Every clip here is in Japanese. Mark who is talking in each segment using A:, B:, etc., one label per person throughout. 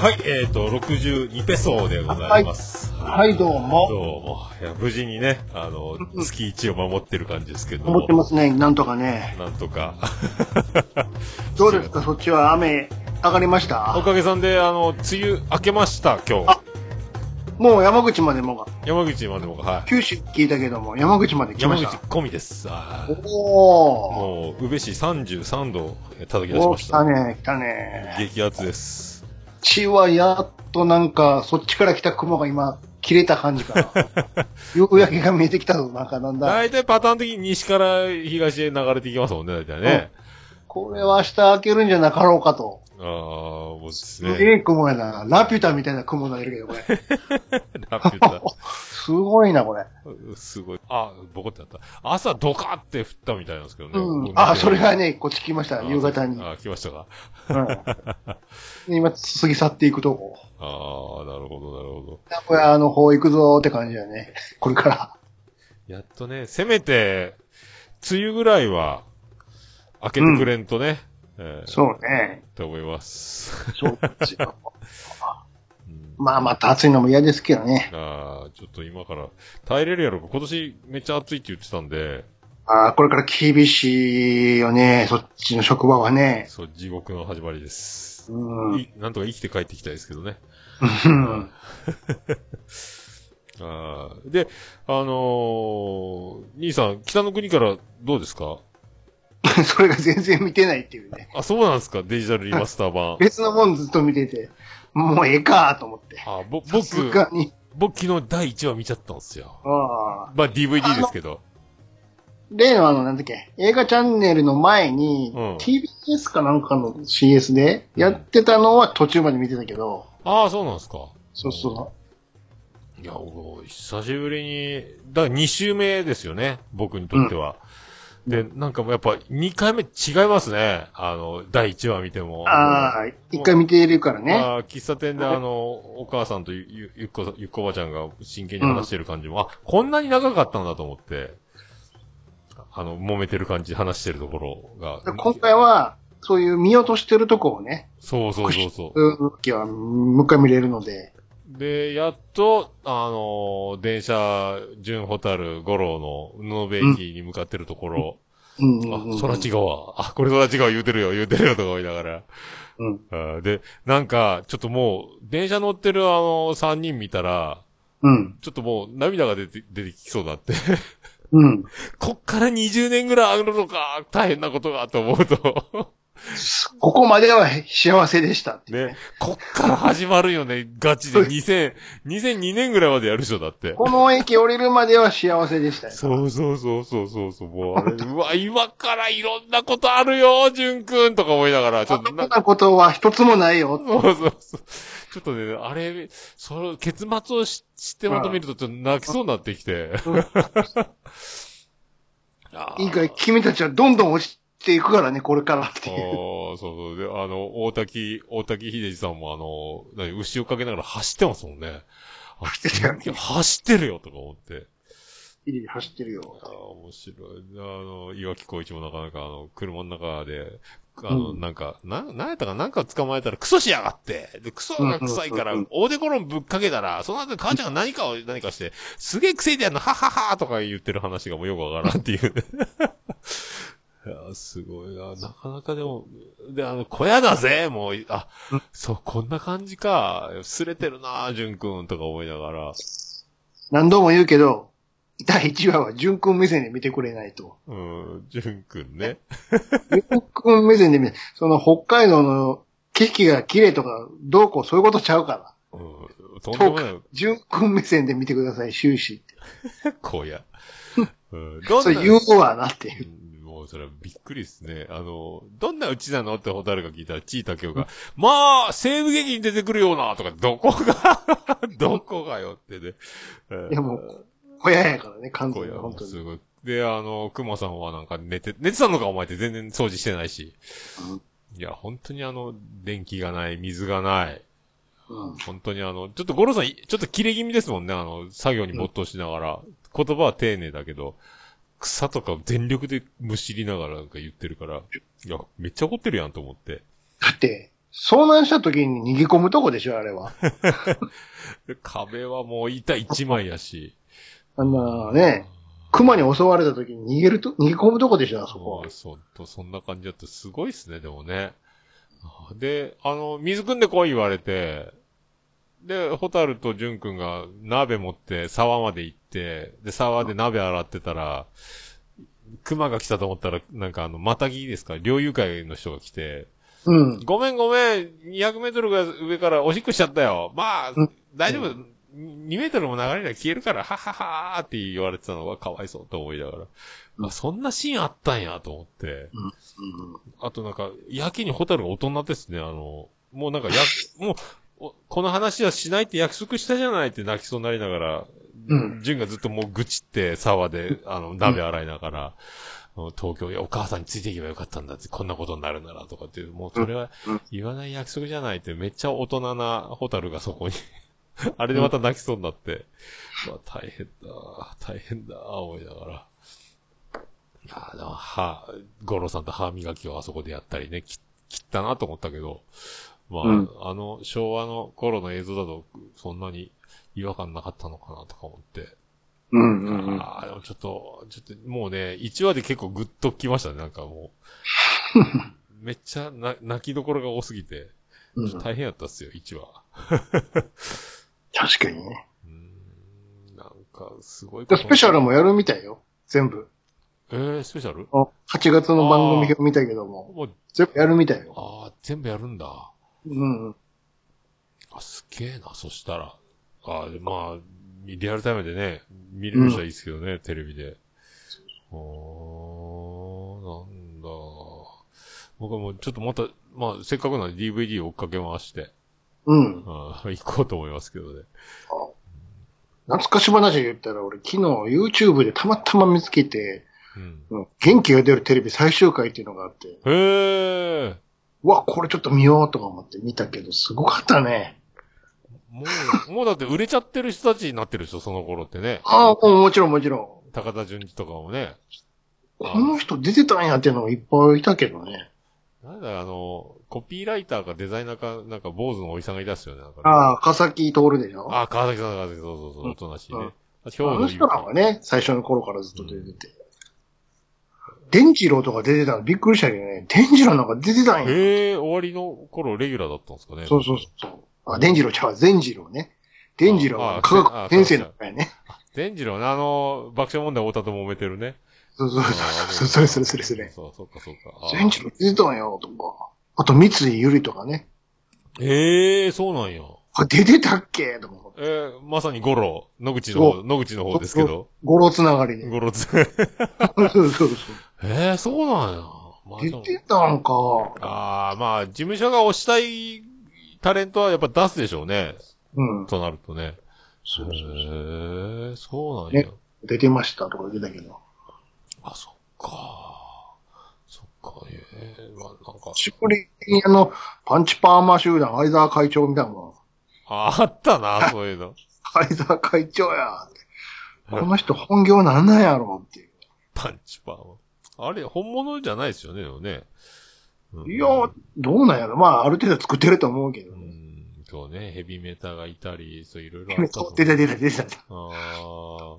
A: はい、えっ、ー、と、62ペソでございます。
B: はい、どうも。
A: どうも。いや、無事にね、あの、月1を守ってる感じですけども。
B: 思ってますね、なんとかね。
A: なんとか。
B: どうですか、そっちは雨上がりまし
A: お
B: た
A: かげさんで、あの、梅雨明けました、今日
B: あ。もう山口までもが、
A: 山口までも、はい。
B: 九州聞いたけども、山口まで来ま
A: 山口
B: した。
A: 込みです。
B: おー。
A: もう、宇部市33度叩き出しました。
B: 来たね、来たね。
A: 激アツです。
B: 地はやっとなんか、そっちから来た雲が今、切れた感じかな。ようやけが見えてきたぞ、なんかなんだ。
A: 大体パターン的に西から東へ流れていきますもんね、大体ね。
B: これは明日開けるんじゃなかろうかと。
A: ああ、もうです
B: すげ
A: ね。
B: え雲やな。ラピュタみたいな雲がいるけど、これ。
A: ラピュタ。
B: すごいな、これ。
A: すごい。あ、ボコってなった。朝ドカって降ったみたいなんですけどね。
B: うん。あ、それがね、こっち来ました、夕方に。
A: あ、来ましたか。
B: うん。今、過ぎ去っていくとこ。
A: ああ、なるほど、なるほど。
B: 名古屋の方行くぞーって感じだね。これから。
A: やっとね、せめて、梅雨ぐらいは、開けてくれんとね、えー
B: そうね。
A: と思います。
B: そうですよ。
A: うん
B: まあ、また暑いのも嫌ですけどね。
A: ああ、ちょっと今から、耐えれるやろか。今年めっちゃ暑いって言ってたんで、
B: ああ、これから厳しいよね。そっちの職場はね。
A: そう、地獄の始まりです。
B: うん。
A: いなんとか生きて帰ってきたいですけどね。
B: うん
A: あーで、あのー、兄さん、北の国からどうですか？
B: それが全然見てないっていうね。
A: あ、そうなんですか？デジタルリマスター版。
B: 別のもんずっと見てて、もうええかと思って。
A: あ、ぼ、僕。僕昨日第1話見ちゃったんですよ。
B: ああ。
A: まあ DVD ですけど。
B: 例のあの、なんだっけ、映画チャンネルの前に、
A: うん
B: TBS かなんかの CS でやってたのは途中まで見てたけど、
A: ああ、そうなんですか。
B: そうそ
A: いや、僕久しぶりに、だから2週目ですよね、僕にとっては。で、なんかもうやっぱ2回目違いますね。あの、第1話見ても。
B: う。ああ、一回見ているからね。
A: あー喫茶店であの、お母さんとゆ、ゆ、ゆっこゆっこおばちゃんが真剣に話してる感じも、あ、こんなに長かったんだと思って、あの、揉めてる感じ、話してるところが。
B: 今回は、そういう見落としてるとこをね、
A: そうそうそうそう。
B: そうは、もう一回見れるので、
A: で、やっと、あのー電車、純ホタル、五郎の、布部駅に向かってるところ、
B: うんうんうん
A: あ、空違うわ。あ、これ空違う言うてるよ、言うてるよ、とか思いながら。
B: うん。
A: で、なんか、ちょっともう、電車乗ってるあの、三人見たら、
B: うん。
A: ちょっともう涙が出て、出てきそうだって。
B: うん。
A: こっから20年ぐらいあるのか、大変なことが、と思うと。
B: ここまでは幸せでしたっていう
A: ね。こっから始まるよね、ガチで。2000、2002年ぐらいまでやる人だって。
B: この駅降りるまでは幸せでしたよ。
A: そうそうそうそうそうそう、もうあれ、うわ、今からいろんなことあるよ、じゅんくんとか思いながら、ちょっと
B: んなことは一つもないよ。
A: そうそうそう。ちょっとね、あれ、その、結末をし知ってまとめると、ちょっと泣きそうになってきて。
B: いいかい、君たちはどんどん落ちていくからね、これからっていう。
A: ああ、そうそう。で、あの、大滝、大滝秀治さんもあの、何、牛をかけながら走ってますもんね。あ
B: 走ってたよね
A: 走ってるよとか思って。
B: いい走ってるよ。
A: ああ、面白い。あの、岩木光一もなかなかあの、車の中で、あの、
B: うん
A: なんか、な、なんやったかなんか捕まえたらクソしやがって。で、クソが臭いから大デコロンぶっかけたら、その後母ちゃんが何かを、何かして、すげえ癖でやんの、はははとか言ってる話がもうよくわからんっていう。いや、すごいな。なかなかでも、で、あの、小屋だぜもう、あ、そう、こんな感じか。すれてるな、淳くんとか思いながら。
B: 何度も言うけど、第1話は純君目線で見てくれないと。
A: うん、淳くんね。
B: 純君目線で見て、その北海道の景色が綺麗とか、どうこうそういうことちゃうから。
A: うん、とんでもない。
B: 純君目線で見てください、終始って。
A: 荒野。うん、ど
B: そ
A: んな、
B: れ言うわなっていう。
A: うんもうそれはびっくりですね。あの、どんなうちなのってホタルが聞いたら、チータケオが、まあ、西部劇に出てくるような、とか、どこが、どこがよってね。
B: いやもう、小屋やからね、完全に、
A: 荒野
B: 本当に。
A: すごい。で、あの、熊さんはなんか寝て、寝てたのかお前って全然掃除してないし。いや、本当にあの、電気がない、水がない。
B: うん
A: 本当にあの、ちょっとゴロさん、ちょっと切れ気味ですもんね、あの、作業に没頭しながら。言葉は丁寧だけど、草とか全力でむしりながらなんか言ってるから、いや、めっちゃ怒ってるやんと思って。
B: だって、遭難した時に逃げ込むとこでしょ、あれは。
A: 壁はもう板一枚やし。
B: あんなね、熊に襲われた時に逃げると、逃げ込むとこでしょ、あそこ
A: あ。あそと、そんな感じだってすごいっすね、でもね。あで、あの、水汲んでこい言われて、で、ホタルとジュン君が鍋持って沢まで行って、で、沢で鍋洗ってたら、熊が来たと思ったら、なんかあの、またぎですか？猟友会の人が来て、
B: うん。
A: ごめんごめん、200メートルぐらい上からおしっこしちゃったよ。まあ
B: うん、
A: 大丈夫。2メートルも流れりゃ消えるから、はははーって言われてたのがかわいそうと思いながら。
B: うん
A: あ、そんなシーンあったんやと思って。あとなんか、やけにホタルが大人ですね、あの、もうなんかや、もう、おこの話はしないって約束したじゃないって泣きそうになりながら、
B: うん。
A: ジュンがずっともう愚痴って沢で、あの、鍋洗いながら、東京、いや、お母さんについていけばよかったんだって、こんなことになるならとかって、もうそれは
B: うん
A: 言わない約束じゃないって、めっちゃ大人なホタルがそこに、あれでまた泣きそうになって、うわ大変だ、大変だ、思いながら。いや、でも歯、ゴロさんと歯磨きをあそこでやったりね、き切ったなと思ったけど、まあ、
B: うん。
A: あの、昭和の頃の映像だと、そんなに違和感なかったのかなとか思って。
B: うんうんうん。
A: ああ、でもちょっと、ちょっと、もうね、1話で結構グッときましたね、なんかもう。めっちゃな、泣きどころが多すぎて、大変やったっすよ、1話。
B: 確かにね。
A: うーん、なんか、すごい
B: でスペシャ
A: ル
B: ルもやるみたいよ。全部。
A: えー、スペシャル
B: ？8月の番組表見たけども、
A: もう、
B: 全部やるみたいよ。
A: ああ、全部やるんだ。
B: うんうん。
A: あ、すげえな、そしたら。あでまあ、リアルタイムでね、見れる人はいいですけどね、テレビで。おー、なんだ。僕はもうちょっとまた、まあ、せっかくなんで DVD を追っかけ回して、
B: うん。
A: あ行こうと思いますけどね。
B: 懐かし話言ったら、俺昨日 YouTube でたまたま見つけて、
A: うん。
B: うん、元気が出るテレビ最終回っていうのがあって、
A: へえ。
B: うわ、これちょっと見ようとか思って見たけど、すごかったね。
A: もう、もうだって売れちゃってる人たちになってるでしょ、その頃ってね。
B: ああ、もちろんもちろ
A: 高田純次とかもね。
B: ん。この人出てたんやっていうのがいっぱいいたけどね。
A: なんだ、あの、コピーライターかデザイナーか、なんか坊主のおじさんがいたっすよね、なんかね。
B: ああ、笠木徹でしょ？
A: あ、川崎さん、川崎そうそうそう、おとなしいね。あ兵
B: あの人なんか
A: ね。
B: ね、最初の頃からずっと出てて。伝次郎とか出てたのびっくりしたけどね。伝次郎なんか出てたんや。
A: へえ、終わりの頃レギュラーだったんですかね。
B: そうそうそう。あ、伝次郎ちゃう、善次郎ね。伝次郎
A: あ
B: は科学先生だったよね。
A: 伝次郎ね、あの、爆笑問題太田と揉めてるね。
B: そうそう
A: あ
B: そう。それそれそれそれ。
A: そう、そうか、そうか。あ
B: 善次郎出てたんよ、とか。あと、三井ゆりとかね。
A: ええそうなんや。
B: あ、出てたっけとか。
A: えー、まさに五郎、野口の
B: そ
A: 方、野口の方ですけど。
B: 語呂つながりで。
A: 五郎つ。
B: そうそうそう。
A: ええそうなんや。まあ、
B: 出てたんか。
A: ああ、まあ、事務所が推したいタレントはやっぱ出すでしょうね。
B: うん。
A: となるとね。
B: そうそうそう
A: へえそうなんや。
B: ね出てましたとか言ってたけど。
A: あ、そっか。そっか、ええまあ、なんか。
B: しこりにあの、パンチパーマ集団、相沢会長みたいなもん。
A: ああったな、そういうの。
B: 相沢会長やって。この人本業なんなんやろっていう。
A: パンチパーマ。あれ、本物じゃないですよね、でもね。うん
B: いや、どうなんやろまあ、ある程度作ってると思うけど
A: う。ん、そうね、ヘビメタがいたり、そういろいろあった
B: 出た出た出た。
A: ああ、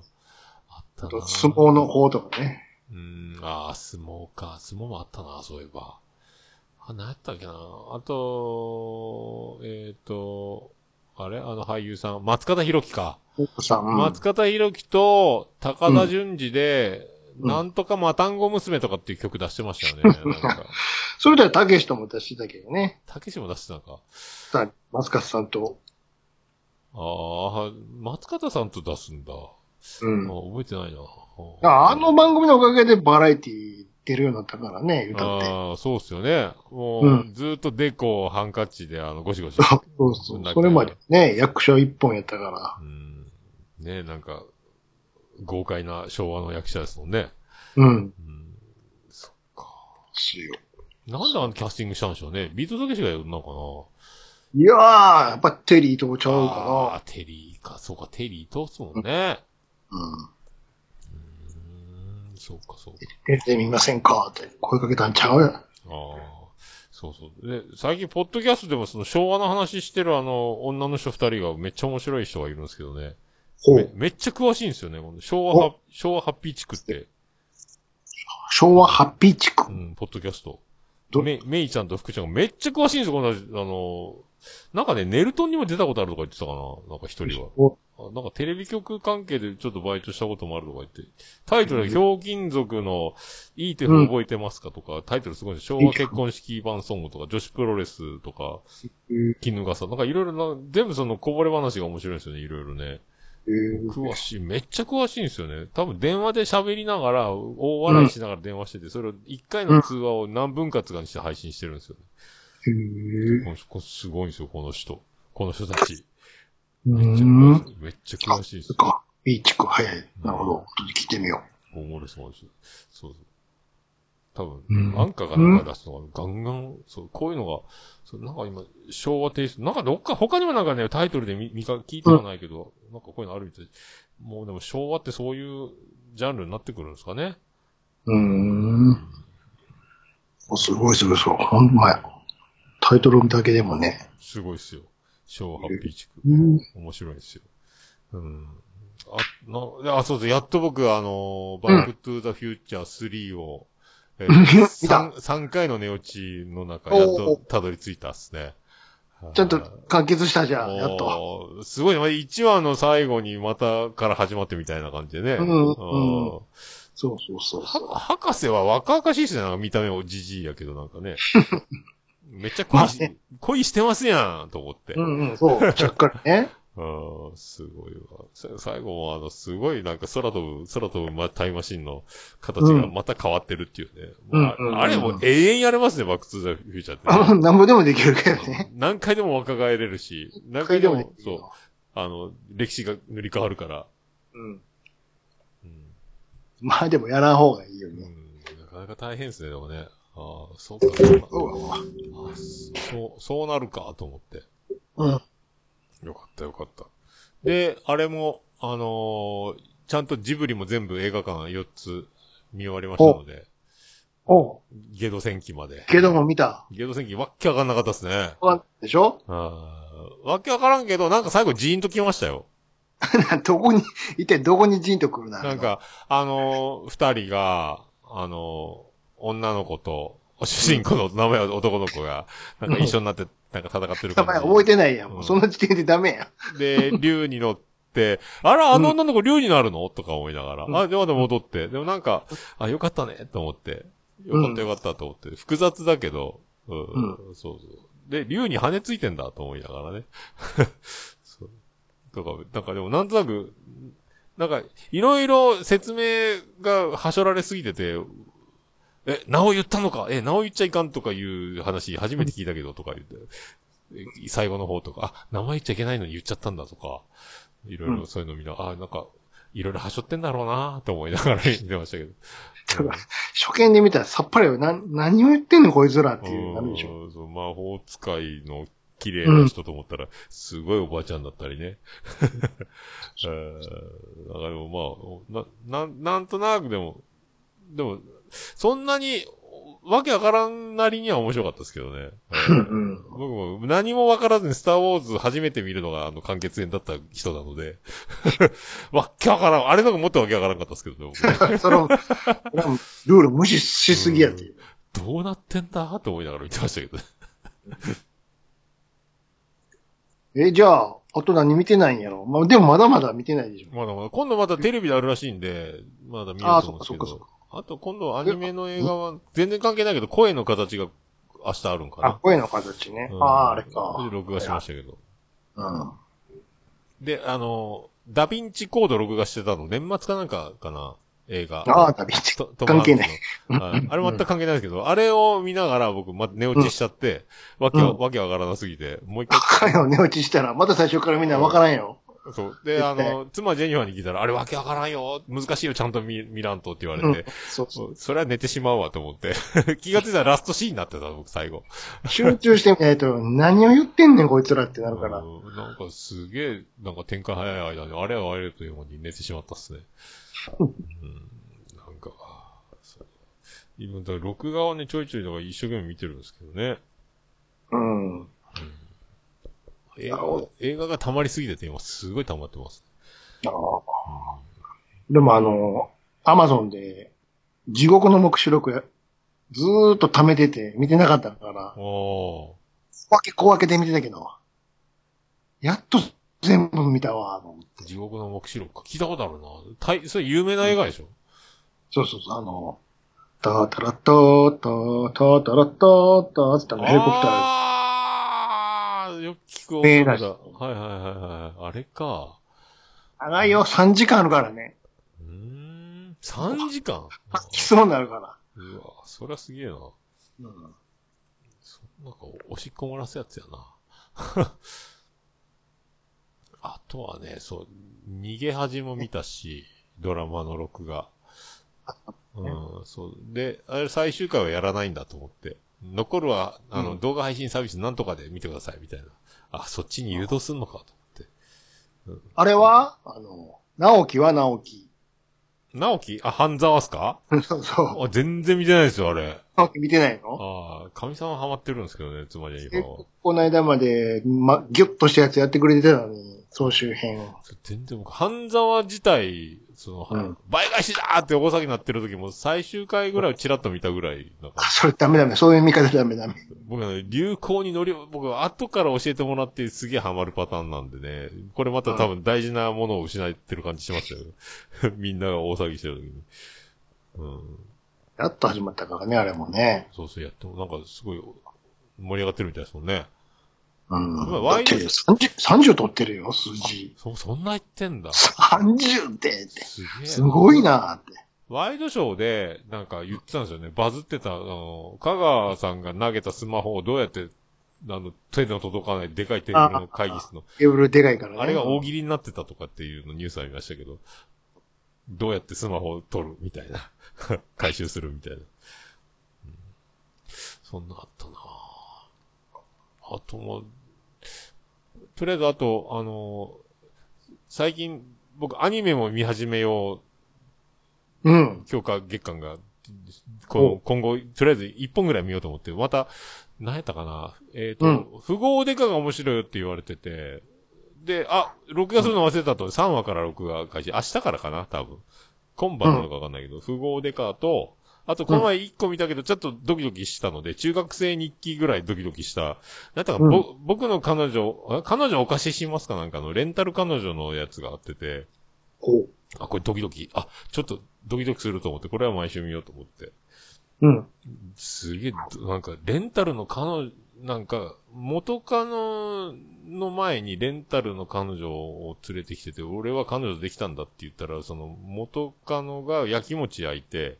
A: あったな。
B: あと、相撲の方とかね。
A: うん、ああ、相撲か。相撲もあったな、そういえば。あ、何やったっけな。あと、えっ、と、あれ？あの俳優さん、松方弘樹か。松方弘樹と高田純次で、
B: うん
A: なんとかマタンゴ娘とかっていう曲出してましたよね。
B: それでは、たけしとも出してたけどね。
A: たけしも出してたのか。
B: さ松勝さんと。
A: ああ、松方さんと出すんだ。
B: うん。
A: あ覚えてないな。
B: ああの番組のおかげでバラエティ出るようになったからね、歌って。
A: ああ、そうっすよね。もう、
B: うん
A: ずーっとデコ、ハンカチで、あの、ゴシゴシ。
B: そうそう。それまでね、役所一本やったから。
A: うん。ねなんか、豪快な昭和の役者ですもんね。
B: うん。
A: うん。そっか。
B: すよ。
A: なんであのキャスティングしたんでしょうね。ビートたけしがやるのか
B: いやー、やっぱテリーとちゃ
A: な
B: う
A: ああ
B: か
A: ー、テリーか。そうか、テリー通すもんね。
B: な。うん。
A: うーん、そうか、そうか。
B: 出てみませんかって声かけたんちゃうや。
A: ああ、そそうそう。で、最近、ポッドキャストでもその昭和の話してるあの、女の人二人がめっちゃ面白い人がいるんですけどね。め。めっちゃ詳しいんですよね。この昭和は、昭和ハッピー地区って、
B: 昭和ハッピー地区
A: う。ん、ポッドキャスト。
B: ど
A: め、めいちゃんと福ちゃんがめっちゃ詳しいんですよ、この、あの、なんかね、ネルトンにも出たことあるとか言ってたかななんか一人は。なんかテレビ局関係でちょっとバイトしたこともあるとか言って。タイトルは、ひょうきん族のいい手を覚えてますかとか、タイトルすごいんです昭和結婚式版ソングとか、女子プロレスとか、絹笠、なんかいろいろな、全部そのこぼれ話が面白いんですよね、いろいろね。
B: えー
A: 詳しい。めっちゃ詳しいんですよね。多分電話で喋りながら、大笑いしながら電話してて、それを一回の通話を何分割かにして配信してるんですよね。
B: へー
A: こすごいんですよ、この人。この人たち。
B: う
A: めっちゃ。詳しい。めっちゃ詳しいです
B: そっ。か。いい地区。はいはい。なるほど。聞いてみよ
A: おもろそうです。そうそう。多分、
B: うん
A: アンカーがなんか出すのが、ガンガン、そう、こういうのが、そうなんか今、昭和テイスト、なんかどっか、他にもなんかね、タイトルで見、見か、聞いてはないけど、なんかこういうのあるみたい。もうでも昭和ってそういうジャンルになってくるんですかね。
B: う。ん。おすごいすごいそう。ほんまや。タイトルだけでもね。
A: すごいっすよ。昭和ハッピー地区。
B: うん。
A: 面白いですよ。うん。あ、な、あ、そうそう、やっと僕、あの、バックトゥーザフューチャー3を、え
B: 見た
A: 3、三回の寝落ちの中、やっとたどり着いたっすね。
B: ちゃんと完結したじゃん。やっと。
A: と。すごいね。1話の最後にまたから始まってみたいな感じでね。
B: うんうん
A: うん
B: そうそうそうそう。
A: は博士は若々しいっすね。見た目おじじいやけどなんかね。めっちゃ恋し、
B: まあね
A: 恋してますやんと思って。
B: うんうん、そう。ちゃっかりね。
A: うん、すごいわ。さ最後もあの、すごいなんか空飛ぶ、空飛ぶまタイムマシンの形がまた変わってるっていうね。
B: うん
A: まあ
B: うんうんうん
A: あれもう永遠やれますね、バックトゥザフューチャーってね、
B: あの、なんぼでもできるけどね。
A: 何回でも若返れるし、何回でも、
B: できる
A: そう、あの、歴史が塗り替わるから。
B: うん。
A: うん。
B: まあでもやらん方がいいよ
A: う
B: ね。
A: ん、なかなか大変ですね、でもね。ああ、そうか、そうか。
B: そう、
A: そうなるか、と思って。
B: うん。
A: よかった、よかった。で、あれも、あのーちゃんとジブリも全部映画館4つ見終わりましたので、
B: おう
A: ゲド戦記まで。
B: けども見た。
A: ゲド戦記わっけわかんなかったですね。
B: わでしょ？
A: わっけわからんけど、なんか最後ジーンときましたよ。
B: どこに、一体どこにジンと来るな？
A: なん、か、あのー二人が、あのー女の子と、主人公の名前は男の子が、なんか一緒になって、なんか戦ってる
B: 名
A: 感じ。
B: 前覚えてないやん。も
A: う
B: うんその時点でダメやん。
A: で、竜に乗って、あら、あの女の子竜になるの？とか思いながら。
B: うん
A: あ、で、また戻って。でもなんか、あ、よかったね、と思って。よかったよかったと思って。複雑だけど、うん、
B: う
A: そうそう。で、竜に羽ついてんだと思いながらね。そう。とか、なんかでもなんとなく、なんか、いろいろ説明がはしょられすぎてて、え、名を言ったのか？え、名を言っちゃいかんとかいう話初めて聞いたけどとか言って、え最後の方とか、あ、名前言っちゃいけないのに言っちゃったんだとか、いろいろそういうの見な、あ、なんか、いろいろはしょってんだろうなと思いながら見てましたけど。
B: だから初見で見たらさっぱりよ。な、何を言ってんのこいつらっていう、なるでしょ。
A: うんそう魔法使いの綺麗な人と思ったら、すごいおばあちゃんだったりね。えー、だからでもまあ、な、なん、なんとなくでも、でも、そんなに、わけわからんなりには面白かったですけどね。えー
B: うん。
A: 僕も何もわからずにスターウォーズ初めて見るのがあの完結編だった人なので、わっけわからん。あれなんかもっとわけわからんかったですけどね、僕
B: それは、それはルール無視しすぎやっていう。
A: どうなってんだ？と思いながら見てましたけどね。
B: え、じゃあ、あと何見てないんやろ？まあ、でもまだまだ見てないでしょ。
A: まだまだ、今度またテレビであるらしいんで、まだ見よ
B: ああ、
A: うと思
B: そっかそっかそっ。か。
A: あと今度アニメの映画は全然関係ないけど、声の形が明日あるんか
B: あ
A: な、。
B: 声の形ね。
A: うん
B: ああ、あれ
A: そ
B: か
A: 録画しましたけど。
B: うん。
A: で、あの、ダヴィンチコード録画してたの、年末かなんかかな映画。
B: ああ、旅
A: とトム
B: 関係ない
A: はいあれ全く関係ないですけど、あれを見ながら僕、ま、寝落ちしちゃって、わけわ、
B: うん
A: わけわからなすぎて、もう一
B: バ
A: 回、
B: カよ、寝落ちしたら、また最初からみんなわからんよ。
A: そう。で、あの、妻ジェニファーに聞いたら、あれわけわからんよ難しいよ、ちゃんと見、見らんとって言われて、
B: そうそ
A: そそれは寝てしまうわと思って。気がついたらラストシーンになってた、僕、最後。
B: う。集中してみないと、何を言ってんねん、こいつらってなるから。
A: うんなんかすげえ、なんか展開早い間に、あれはあれという間に寝てしまったっすね。うん、なんか、そう今だから録画をね、ちょいちょいとか一生懸命見てるんですけどね。
B: うん。
A: 映画が溜まりすぎてて今すごい溜まってます。
B: ああでもあの、アマゾンで、地獄の目視録や、ずーっと貯めてて、見てなかったから、
A: お
B: 小分け小分けで見てたけど、やっと全部見たわ、と思って。
A: ー地獄の目視録か。聞いたことあるな。たい、それ有名な映画でしょ、
B: そうそうそう、あの、タータラッタータータータラッターターって言ったのヘリコプター
A: く音楽だ。はいはいはいはい。あれか。
B: 長いよ、3時間あるからね。
A: うーん。3時間？
B: 吐きそうになるから。
A: うわ、そりゃすげえな。
B: うん。
A: なんか、おしっこ漏らすやつやな。あとはね、そう、逃げ恥も見たし、ドラマの録画。うん、そう。で、あれ最終回はやらないんだと思って。残るは、あの、
B: うん
A: 動画配信サービスなんとかで見てください、みたいな。あ、そっちに誘導すんのかと思って。
B: あれはあの、直樹は直樹。
A: 直樹？あ、半沢っすか？
B: そうそう。
A: あ、全然見てないですよ、あれ。
B: 直樹見てないの？
A: ああ、神様ハマってるんですけどね、つまり今は。
B: この間まで、ま、ギュッとしたやつやってくれてたのに、総集編。
A: 全然僕、半沢自体、その、
B: うん
A: 倍返しだーって大騒ぎになってる時も最終回ぐらいをチラッと見たぐらい、なんか
B: あ、、それダメダメ。そういう見方ダメダメ。
A: 僕はね、流行に乗り、僕は後から教えてもらってすげえハマるパターンなんでね、これまた多分大事なものを失ってる感じしますよ。みんなが大騒ぎしてる時に。うん。
B: やっと始まったからね、あれもね。
A: そうそうやってもなんかすごい盛り上がってるみたいですもんね。
B: うん。
A: まあワイド
B: だって30、30取ってるよ、数字。
A: そ、そんな言ってんだ。
B: 30ってって。
A: すげえ。
B: すごいなって。
A: ワイドショーで、なんか言ってたんですよね。バズってた、あの、香川さんが投げたスマホをどうやって、あの、手の届かないでかいテーブルの会議室の、
B: テーブルでかいからね。
A: あれが大喜利になってたとかっていうのニュースありましたけど、どうやってスマホを取るみたいな。回収するみたいな。うんそんなあったなぁあとも、とりあえずあと、あの、最近、僕アニメも見始めよう
B: うん。
A: 強化月間が、今後、とりあえず一本ぐらい見ようと思って、また、何やったかなえっ、と、
B: うん。
A: 富豪デカが面白いよって言われてて、で、あ、録画するの忘れたと、3話から録画開始、明日からかな多分。今晩なのかわかんないけど、富豪デカと、あと、この前1個見たけど、ちょっとドキドキしたので、中学生日記ぐらいドキドキした。なんだか、ぼ、僕の彼女、あ彼女お貸ししますかなんかの、レンタル彼女のやつがあってて、
B: こ
A: あ、これドキドキ。あ、ちょっとドキドキすると思って、これは毎週見ようと思って。
B: う。うん。
A: すげえ、なんか、レンタルの彼女、なんか、元カノの前にレンタルの彼女を連れてきてて、俺は彼女できたんだって言ったら、その元カノが焼き餅焼いて、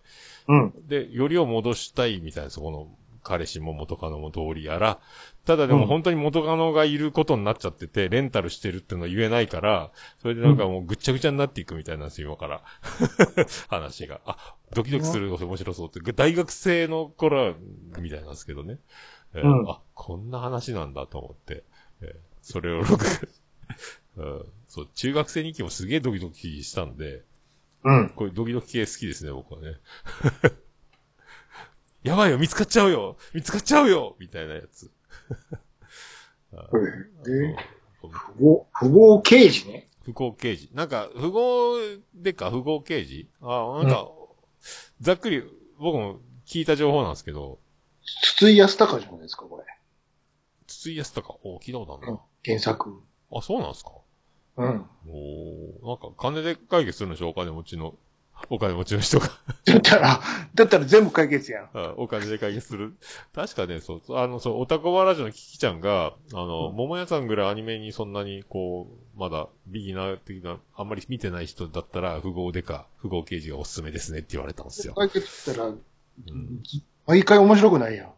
B: うん。
A: で、よりを戻したいみたいな、そこの彼氏も元カノも通りやら、ただでも
B: うん
A: 本当に元カノがいることになっちゃってて、レンタルしてるっていうのは言えないから、それでなんかもうぐっちゃぐちゃになっていくみたいなんですよ、今から。話が。あ、ドキドキする面白そうって、大学生の頃はみたいなんですけどね。えー
B: うん
A: あ、こんな話なんだと思って、えーそれを録画、うん、そう、中学生日記もすげえドキドキしたんで、
B: うん。
A: こういうドキドキ系好きですね、僕はね。やばいよ、見つかっちゃうよ見つかっちゃうよみたいなやつ。
B: で、不合、不合刑事ね。
A: 不幸刑事。なんか、不合でか、不合刑事？あ、なんか、ざっくり、僕も聞いた情報なんですけど、
B: 筒井康隆じゃないですか、これ。
A: 筒井康隆、お聞いたことあるな。
B: 原作。
A: あ、そうなんですか？
B: うん。
A: おーなんか、金で解決するんでしょお金持ちの、お金持ちの人が。
B: だったら、だったら全部解決やん。
A: あお金で解決する。確かね、そう、あの、そう、オタコバラジオのキキちゃんが、あの、
B: うん
A: 桃屋さんぐらいアニメにそんなに、こう、まだ、ビギナー的な、あんまり見てない人だったら、富豪でか、富豪刑事がおすすめですねって言われたんですよ。
B: 解決したら、
A: ん
B: 毎回面白くないやん。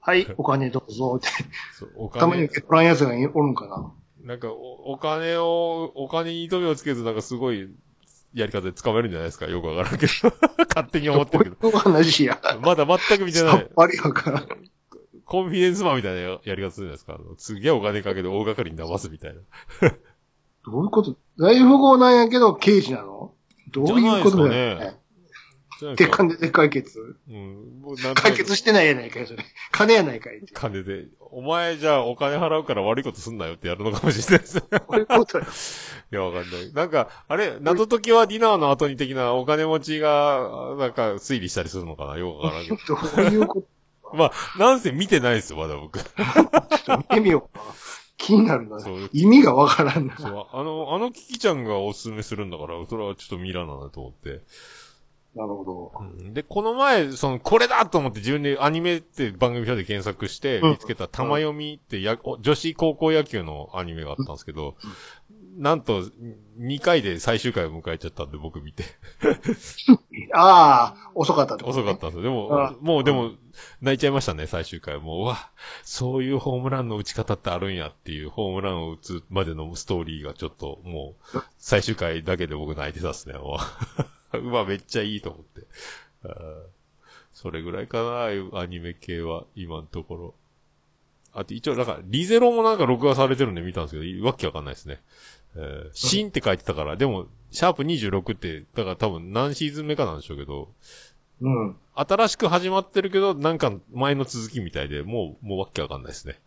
B: はい、お金どうぞって。
A: そうお
B: たまに
A: 金、
B: 受け取らんやつがおるんかな。
A: なんかお、お金を、お金に糸目をつけず、なんかすごい、やり方で掴めるんじゃないですか？よくわからんけど。勝手に思ってるけど。
B: 話や。
A: まだ全く見てない。
B: さっぱりわからん。
A: コンフィデンスマンみたいなややり方するじゃないですか？すげえお金かけて大掛かりに騙すみたいな。
B: どういうこと？大富豪なんやけど刑事なの？どういうことだよ
A: じゃないですかねなんか
B: 鉄管で解決。
A: うん。もう
B: 解決してないやないかい、それ。金やないかいって。
A: 金で、お前じゃあお金払うから悪いことすんなよってやるのかもしれないですね。
B: こういうことよ。
A: いや、わかんない。なんか、あれ、謎解きはディナーの後に的なお金持ちが、なんか推理したりするのかな？よくわからんけど。
B: どういうこと？
A: まあ、なんせ見てないですよ、まだ僕。
B: ちょっと見てみようかな。気になるな。意味がわからんな。
A: そう、あの、あのキキちゃんがおすすめするんだから、それはちょっとミラーなと思って。
B: なるほど。
A: うんで、この前、その、これだと思って自分でアニメって番組表で検索して
B: うん
A: 見つけた玉読みってや、お女子高校野球のアニメがあったんですけど、なんと、2回で最終回を迎えちゃったんで僕見て。
B: ああ、遅かったってこと、
A: 遅かったんですよ。でも
B: あ、
A: もうでも、泣いちゃいましたね、最終回。もう、うわ、そういうホームランの打ち方ってあるんやっていう、ホームランを打つまでのストーリーがちょっと、もう、最終回だけで僕泣いてたっすね、もう。うわ、めっちゃいいと思って。それぐらいかな、アニメ系は、今のところ。あと一応、なんか、リゼロもなんか録画されてるんで見たんですけど、わけわかんないですね。えー、シンって書いてたから、でも、シャープ26って、だから多分何シーズン目かなんでしょうけど、
B: うん。
A: 新しく始まってるけど、なんか前の続きみたいで、もう、もうわけわかんないですね。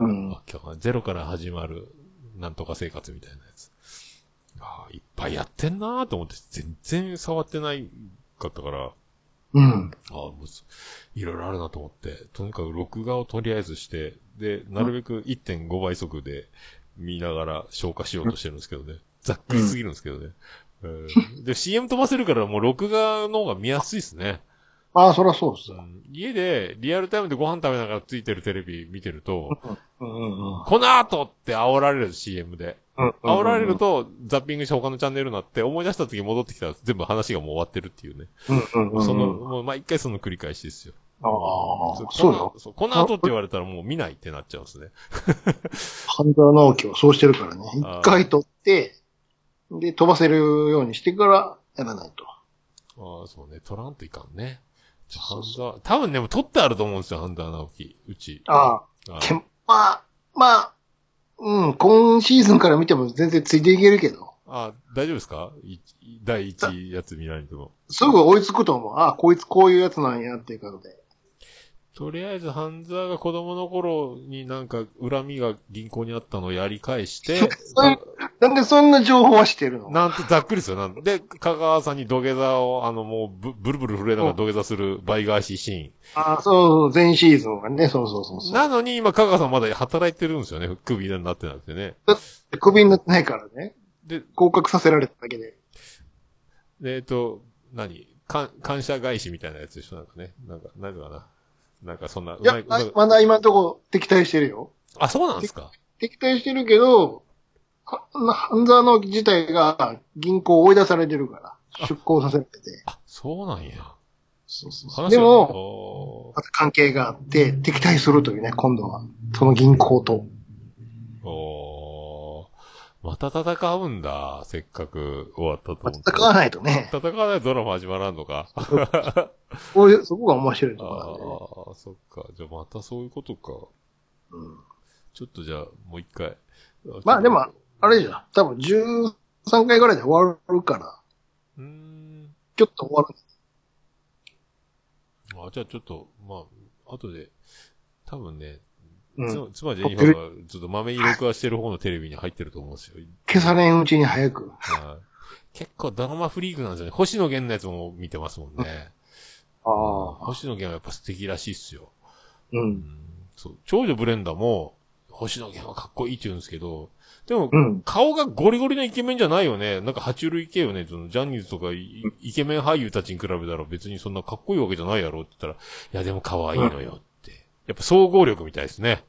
B: うん。
A: わけわかんない。ゼロから始まる、なんとか生活みたいなやつ。ああ、いっぱいやってんなーと思って、全然触ってないかったから、
B: うん。
A: ああ、もうす、いろいろあるなと思って、とにかく録画をとりあえずして、で、なるべく1.5倍速で見ながら消化しようとしてるんですけどね。ざっくりすぎるんですけどね。うんで、CM 飛ばせるからもう録画の方が見やすいですね。
B: ああ、そらそうっすよ。
A: うん家でリアルタイムでご飯食べながらついてるテレビ見てると、
B: うんうんうん。
A: この後って煽られる CM で。
B: うん
A: 煽られると、ザッピングして他のチャンネルになって、思い出した時戻ってきたら全部話がもう終わってるっていうね。
B: うんうんうん。
A: その、もう毎回その繰り返しですよ。
B: ああ、
A: こ
B: そうよ。
A: の？そうこの後って言われたらもう見ないってなっちゃうんですね。
B: 半沢直樹はそうしてるからね。一回撮って、で、飛ばせるようにしてからやらないと。
A: ああ、そうね。取らんといかんね。ハンダー、多分でも取ってあると思うんですよ、ハンダー直樹。うち。
B: ああ、
A: あ
B: けんまあ、まあ、うん、今シーズンから見ても全然ついていけるけど、
A: あ、大丈夫ですか？い第一やつ見られても。
B: すぐ追いつくと思う。ああ、こいつこういうやつなんやっていうことで。
A: とりあえず、ハンザーが子供の頃になんか恨みが銀行にあったのをやり返して、
B: なんでそんな情報はしてるの？
A: なんてざっくりですよ。なんで、香川さんに土下座を、あの、もうブ、ブルブル震えながら土下座する倍返しシ
B: ああ、そうそう、前シーズンはね、そうそうそう
A: ーン。
B: そう。
A: なのに今、香川さんまだ働いてるんですよね。首になってなくてね。
B: クビになってないからね。
A: で、
B: 合格させられただけで。
A: でえっと、何？か感謝返しみたいなやつでしょ？なんかね。なんか、なんかな？なんかそんな、う
B: いや
A: ま
B: だ今のとこ敵対してるよ。
A: あ、そうなんですか？
B: 敵対してるけど、は半沢直樹自体が銀行を追い出されてるから、出向させられて。
A: あ、そうなんや。
B: そうそうそう
A: 話
B: でも、
A: も、
B: また関係があって、敵対するというね、今度は。その銀行と。
A: おーまた戦うんだ。せっかく終わったと思って。
B: 戦わないとね。
A: 戦わないとドラマ始まらんのか。
B: こういう、そこが面白い
A: あ
B: ところなんでね。
A: あ、そっか。じゃあまたそういうことか。
B: うん
A: ちょっとじゃあ、もう一回。
B: まあでも、あれじゃん。多分13回ぐらいで終わるから、
A: うーん。
B: ちょっと終わる。
A: あ、じゃあちょっと、まあ、後で、多分ね、
B: うん。
A: つ妻ジェニファーがちょっと豆に録画してる方のテレビに入ってると思うんですよ。
B: 消されんうちに早く。
A: はい結構ドラマフリークなんですよね。星野源のやつも見てますもんね。
B: ああ。
A: 星野源はやっぱ素敵らしいっすよ。
B: う。
A: うんんそう。長女ブレンダーも、星野源はかっこいいって言うんですけど、でも、
B: うん。
A: 顔がゴリゴリのイケメンじゃないよね。なんか爬虫類系よね。そのジャニーズとかイイケメン俳優たちに比べたら別にそんなかっこいいわけじゃないやろって言ったら、いやでも可愛いのよって。やっぱ総合力みたいですね。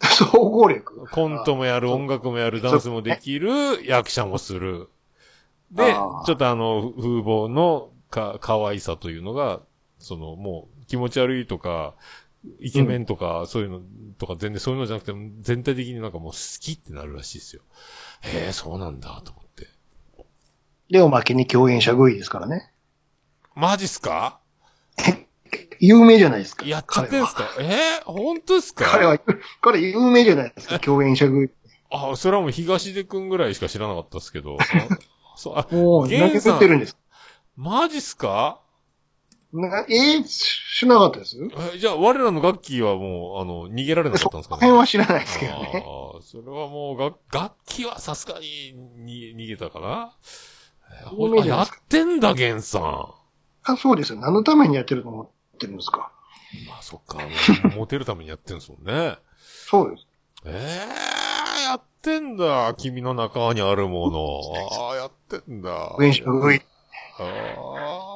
B: 総合力。
A: コントもやる、音楽もやる、ダンスもできる、役者もする。でちょっとあの、風貌のか、可愛さというのが、その、もう、気持ち悪いとか、イケメンとか、そういうのとか、全然そういうのじゃなくて、全体的になんかもう好きってなるらしいですよ。へえ、そうなんだ、と思って。
B: で、おまけに共演者食いですからね。
A: マジっすか？
B: 有名じゃないですか。
A: やっちゃってんすかえー、本当ですか？
B: 彼は、彼は有名じゃないですか、共演者食い。
A: あ、それはもう東出くんぐらいしか知らなかったですけど。あそう、あ、
B: もう、投げ
A: ゲンさん
B: てるんです。
A: マジっすか？
B: なえー、しなかったです？
A: えじゃあ、我らの楽器はもう、あの、逃げられなかったんですかね？
B: 辺は知らないですけどね。
A: ああ、それはもう、楽、楽器はさすがにに逃げたかな？えー
B: 有名じゃ
A: やってんだ、ゲンさん。
B: あ、そうですよ。何のためにやってると思ってるんですか？
A: まあ、そっか。モテるためにやってんすもんね。
B: そうです。
A: ええやってんだ。君の中にあるもの。ああ、やってんだ。
B: 上に上に
A: ああ、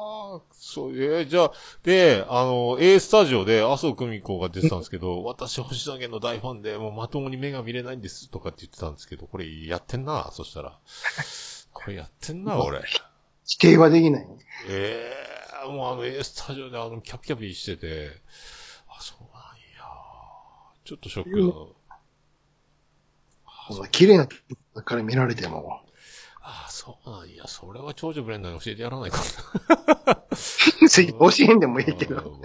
A: そう、えーじゃあ、で、あの、A スタジオで麻生久美子が出てたんですけど、私星野源の大ファンで、もうまともに目が見れないんです、とかって言ってたんですけど、これやってんな、そしたら。これやってんな、俺。
B: 否定はできない。
A: ええもうあの A スタジオであの、キャピキャピしてて、あ、そうなんや。ちょっとショックだな
B: 綺麗なから見られても。
A: ああ、そうなんや。それは長女ブレンダーに教えてやらないか
B: 次教えんでもいい
A: な。
B: けど。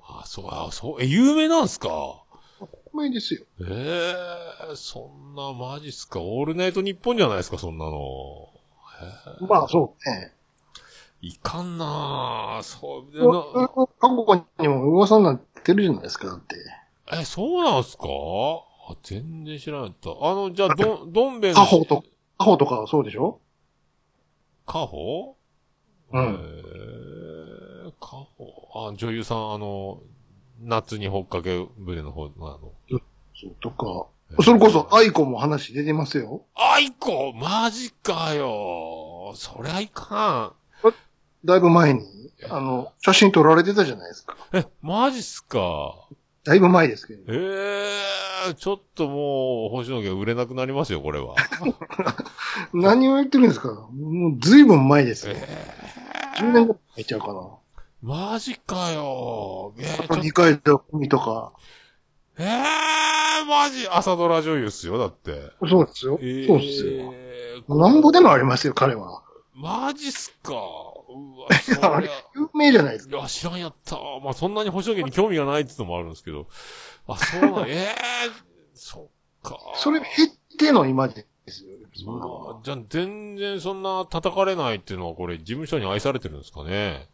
A: ああそう、ああ、そう、え、有名なんすか？
B: うまいですよ。
A: ええそんな、マジっすか？オールナイトニッポンじゃないですか、そんなの。
B: まあそうね。
A: いかんなあそう、で
B: 過
A: な
B: 去にも噂になってるじゃないですか、だって。
A: え、そうなんすか？あ、全然知らなかった。あの、じゃあ、どん、どんべんの
B: カホとかはそうでしょ？
A: カホ？
B: うん
A: えー、カホあ、女優さん、あの、夏に追っかけ船の方の、あの。
B: そうとか。それこそ、アイコも話出てますよ。
A: あいこマジかよそりゃいか
B: だいぶ前に、あの、写真撮られてたじゃないですか。
A: ん。え、マジっすか
B: だいぶ前ですけど。
A: ええー、ちょっともう、星野源売れなくなりますよ、これは。
B: 何を言ってるんですか？もう、ずいぶん前ですよ。
A: え
B: 10年後入っちゃうかな。
A: ー、マジかよえー、ちょ
B: 二階堂ふみとか。
A: えー、マジ朝ドラ女優っすよ、だって。
B: そうですよ。
A: えー、
B: そうですよ。なんぼでもありますよ、彼は。
A: マジっすか。うわ、そりゃ
B: あれ、有名じゃないですか。
A: いや、知らんやった。まあ、そんなに星野源に興味がないってのもあるんですけど。あ、そうなん、ええそっか。
B: それ減っての今ですよ。
A: うわじゃあ、全然そんな叩かれないっていうのは、これ、事務所に愛されてるんですかね。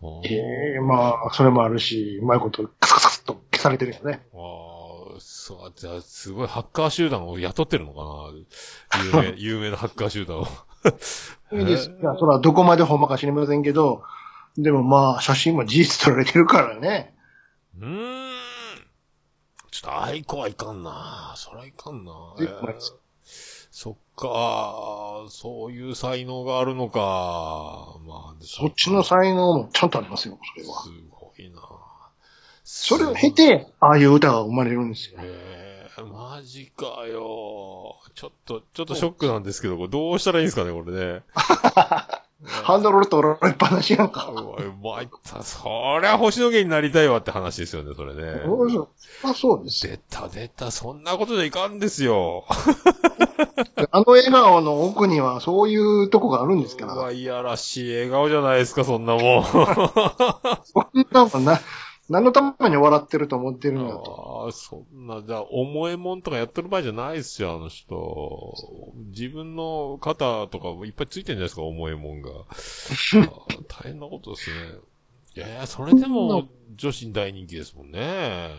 A: あー
B: ええまあ、それもあるし、うまいことカサカサっと消されてるよね。
A: あー、そう、じゃあ、すごいハッカー集団を雇ってるのかな有名、有名なハッカー集団を。
B: いいです。いや、それはどこまでほんまか知りませんけど、でもまあ、写真も事実撮られてるからね。
A: うーん。ちょっと、アイコはいかんな。そらいかんな。
B: え
A: えーそっか、そういう才能があるのか。まあ、
B: そっちの才能もちゃんとありますよ、それは。
A: すごいな。
B: それを経て、ああいう歌が生まれるんですよ。
A: ええマジかよ。ちょっと、ちょっとショックなんですけど、これどうしたらいいんですかね、これね。
B: ハンドル取られっぱなしやんか。
A: うわ、参った。そりゃ星野源になりたいわって話ですよね、それね。
B: そうそうあそうです。
A: 出た出た、そんなことじゃいかんですよ。
B: あの笑顔の奥にはそういうとこがあるんですから。
A: うわ、いやらしい笑顔じゃないですか、そんなもん。
B: そんなもんな、何のために笑ってると思ってるんだと。
A: ああ、そんな、じゃあ、重いもんとかやってる場合じゃないですよ、あの人。自分の肩とかもいっぱいついてるんじゃないですか、重いもんが。大変なことですね。いやいや、それでも、女子に大人気ですもんね。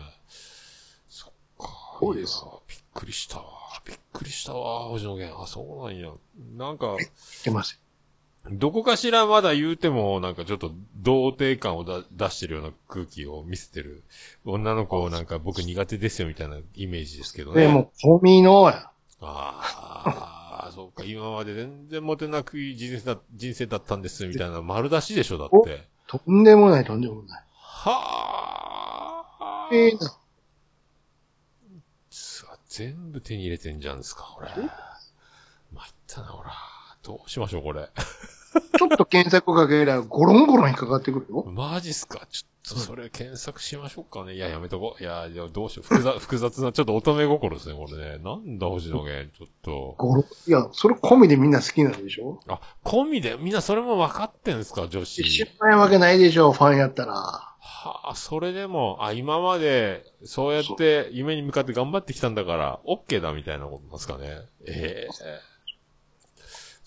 A: そっか。
B: そうです
A: びっくりしたわ。びっくりしたわ、星野源。あ、そうなんや。なんか、
B: 言ってます。
A: どこかしらまだ言うても、なんかちょっと童貞感をだ出してるような空気を見せてる。女の子なんか僕苦手ですよみたいなイメージですけどね。
B: でも、コミのや。
A: ああ、そうか、今まで全然モテなくい人生だ、人生だったんですみたいな丸出しでしょ、だって。
B: とんでもない、とんでもない。
A: はあ、
B: ええ
A: すわ全部手に入れてんじゃんですか、これ。参ったな、ほら。どうしましょう、これ。
B: ちょっと検索かけりゃ、ゴロンゴロン引っかかってくるよ。
A: マジっすか？ちょっと、それ検索しましょうかね。いや、やめとこう。いや、いや、どうしよう。複雑、複雑な、ちょっと乙女心ですね、これね。なんだ、星野源。ちょっと。
B: ゴロ、いや、それ込みでみんな好きなんでしょ？
A: あ、込みで、みんなそれも分かってんすか、女子？
B: 知らないわけないでしょ、ファンやったら。
A: はあ、それでも、あ、今まで、そうやって夢に向かって頑張ってきたんだから、オッケーだみたいなことなんですかね。ええ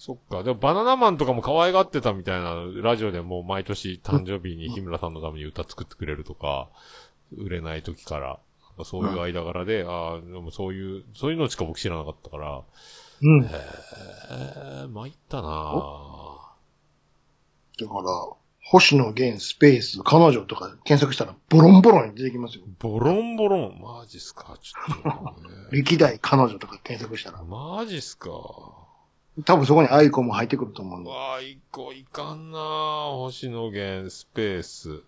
A: そっか。でもバナナマンとかも可愛がってたみたいな、ラジオでもう毎年誕生日に日村さんのために歌作ってくれるとか、売れない時から、そういう間柄で、ああ、でもそういう、そういうのしか僕知らなかったから、
B: うん。
A: えー、参ったなぁ。
B: だから、星野源スペース、彼女とか検索したらボロンボロンに出てきますよ。
A: ボロンボロン？マジっすか、ちょっと、ね。
B: 歴代彼女とか検索したら。
A: マジっすか？
B: 多分そこにアイコンも入ってくると思う。
A: わあ、一個いかんなぁ。星野源スペース。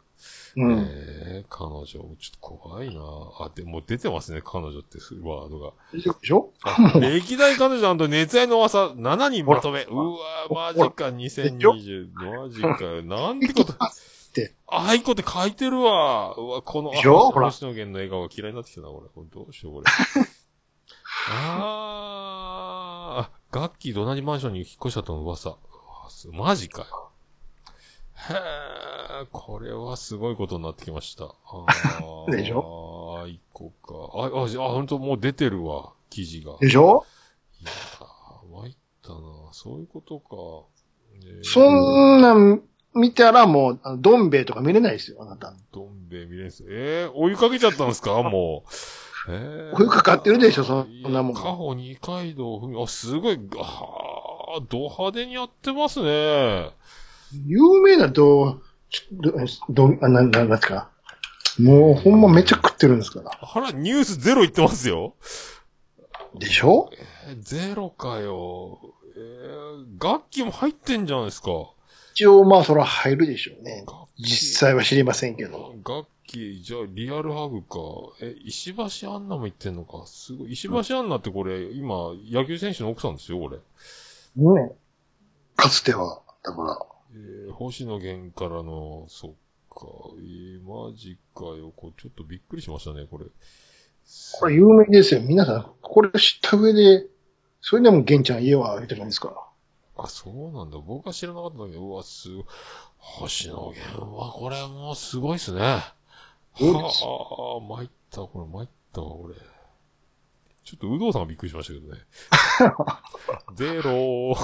B: うん。
A: えー、彼女、ちょっと怖いなあ、でも出てますね、彼女ってワードが。
B: でしょ？
A: 歴代彼女熱愛の噂7人まとめ。うわマジか、2020。マジかよ。なんてこと。
B: て。
A: あいこって書いてるわ。うわ、この、星野源の笑顔が嫌いになってきたな、これ。これどうしよう、これ。あー、ガッキーと同じマンションに引っ越したとの噂。マジかよ。へー、これはすごいことになってきました。あー
B: でし
A: ょ？あー、一個か。あ、あ、あ、ほんともう出てるわ、記事が。
B: でしょ？
A: いやー、参ったなそういうことか。えー
B: そんなん見たらもう、あのどん兵衛とか見れないですよ、あなた。
A: どん兵衛見れんす。えー、お湯かけちゃったんですか？もう。えー、
B: お湯かかってるでしょそんなもん
A: いやカホ二階堂ふみ、あ、すごい、あー、ド派手にやってますね。
B: 有名など、ちょど、ど、あ、なん、なんですか？もうほんまめっちゃ食ってるんですから。
A: あら、ニュースゼロ言ってますよ。
B: でしょ？
A: えーゼロかよ。えー、楽器も入ってんじゃないですか。
B: 一応まあそれは入るでしょうね。実際は知りませんけど。
A: 楽器、じゃあ、リアルハグか。え、石橋アンナも言ってんのか。すごい。石橋アンナってこれ、今、野球選手の奥さんですよ、これ。
B: ねかつては、だから、
A: えー、星野源からの、そっか、えー、マジかよ。これちょっとびっくりしましたね、これ。
B: これ有名ですよ。皆さん、これ知った上で、それでも玄ちゃん家は開いてるんですか？ら。
A: あ、そうなんだ。僕は知らなかったんだけど、うわ、すごい。星野源は、これもうすごいっすね。はあ、参った、これ参ったわ、これ。ちょっと、有働さんがびっくりしましたけどね。ゼロー。
B: で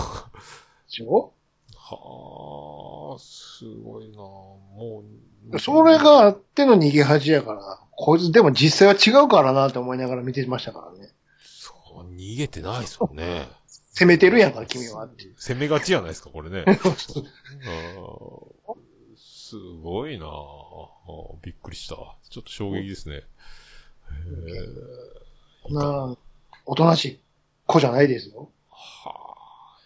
B: しょ
A: はあ、すごいなもう。
B: それがあっての逃げ恥やから、こいつでも実際は違うからなと思いながら見てましたからね。
A: そう、逃げてないっすもんね。
B: 攻めてるやんか、君は。
A: 攻めがちじゃないですか、これね。すごいなびっくりした。ちょっと衝撃ですね。
B: おとなしい子じゃないですよ。
A: は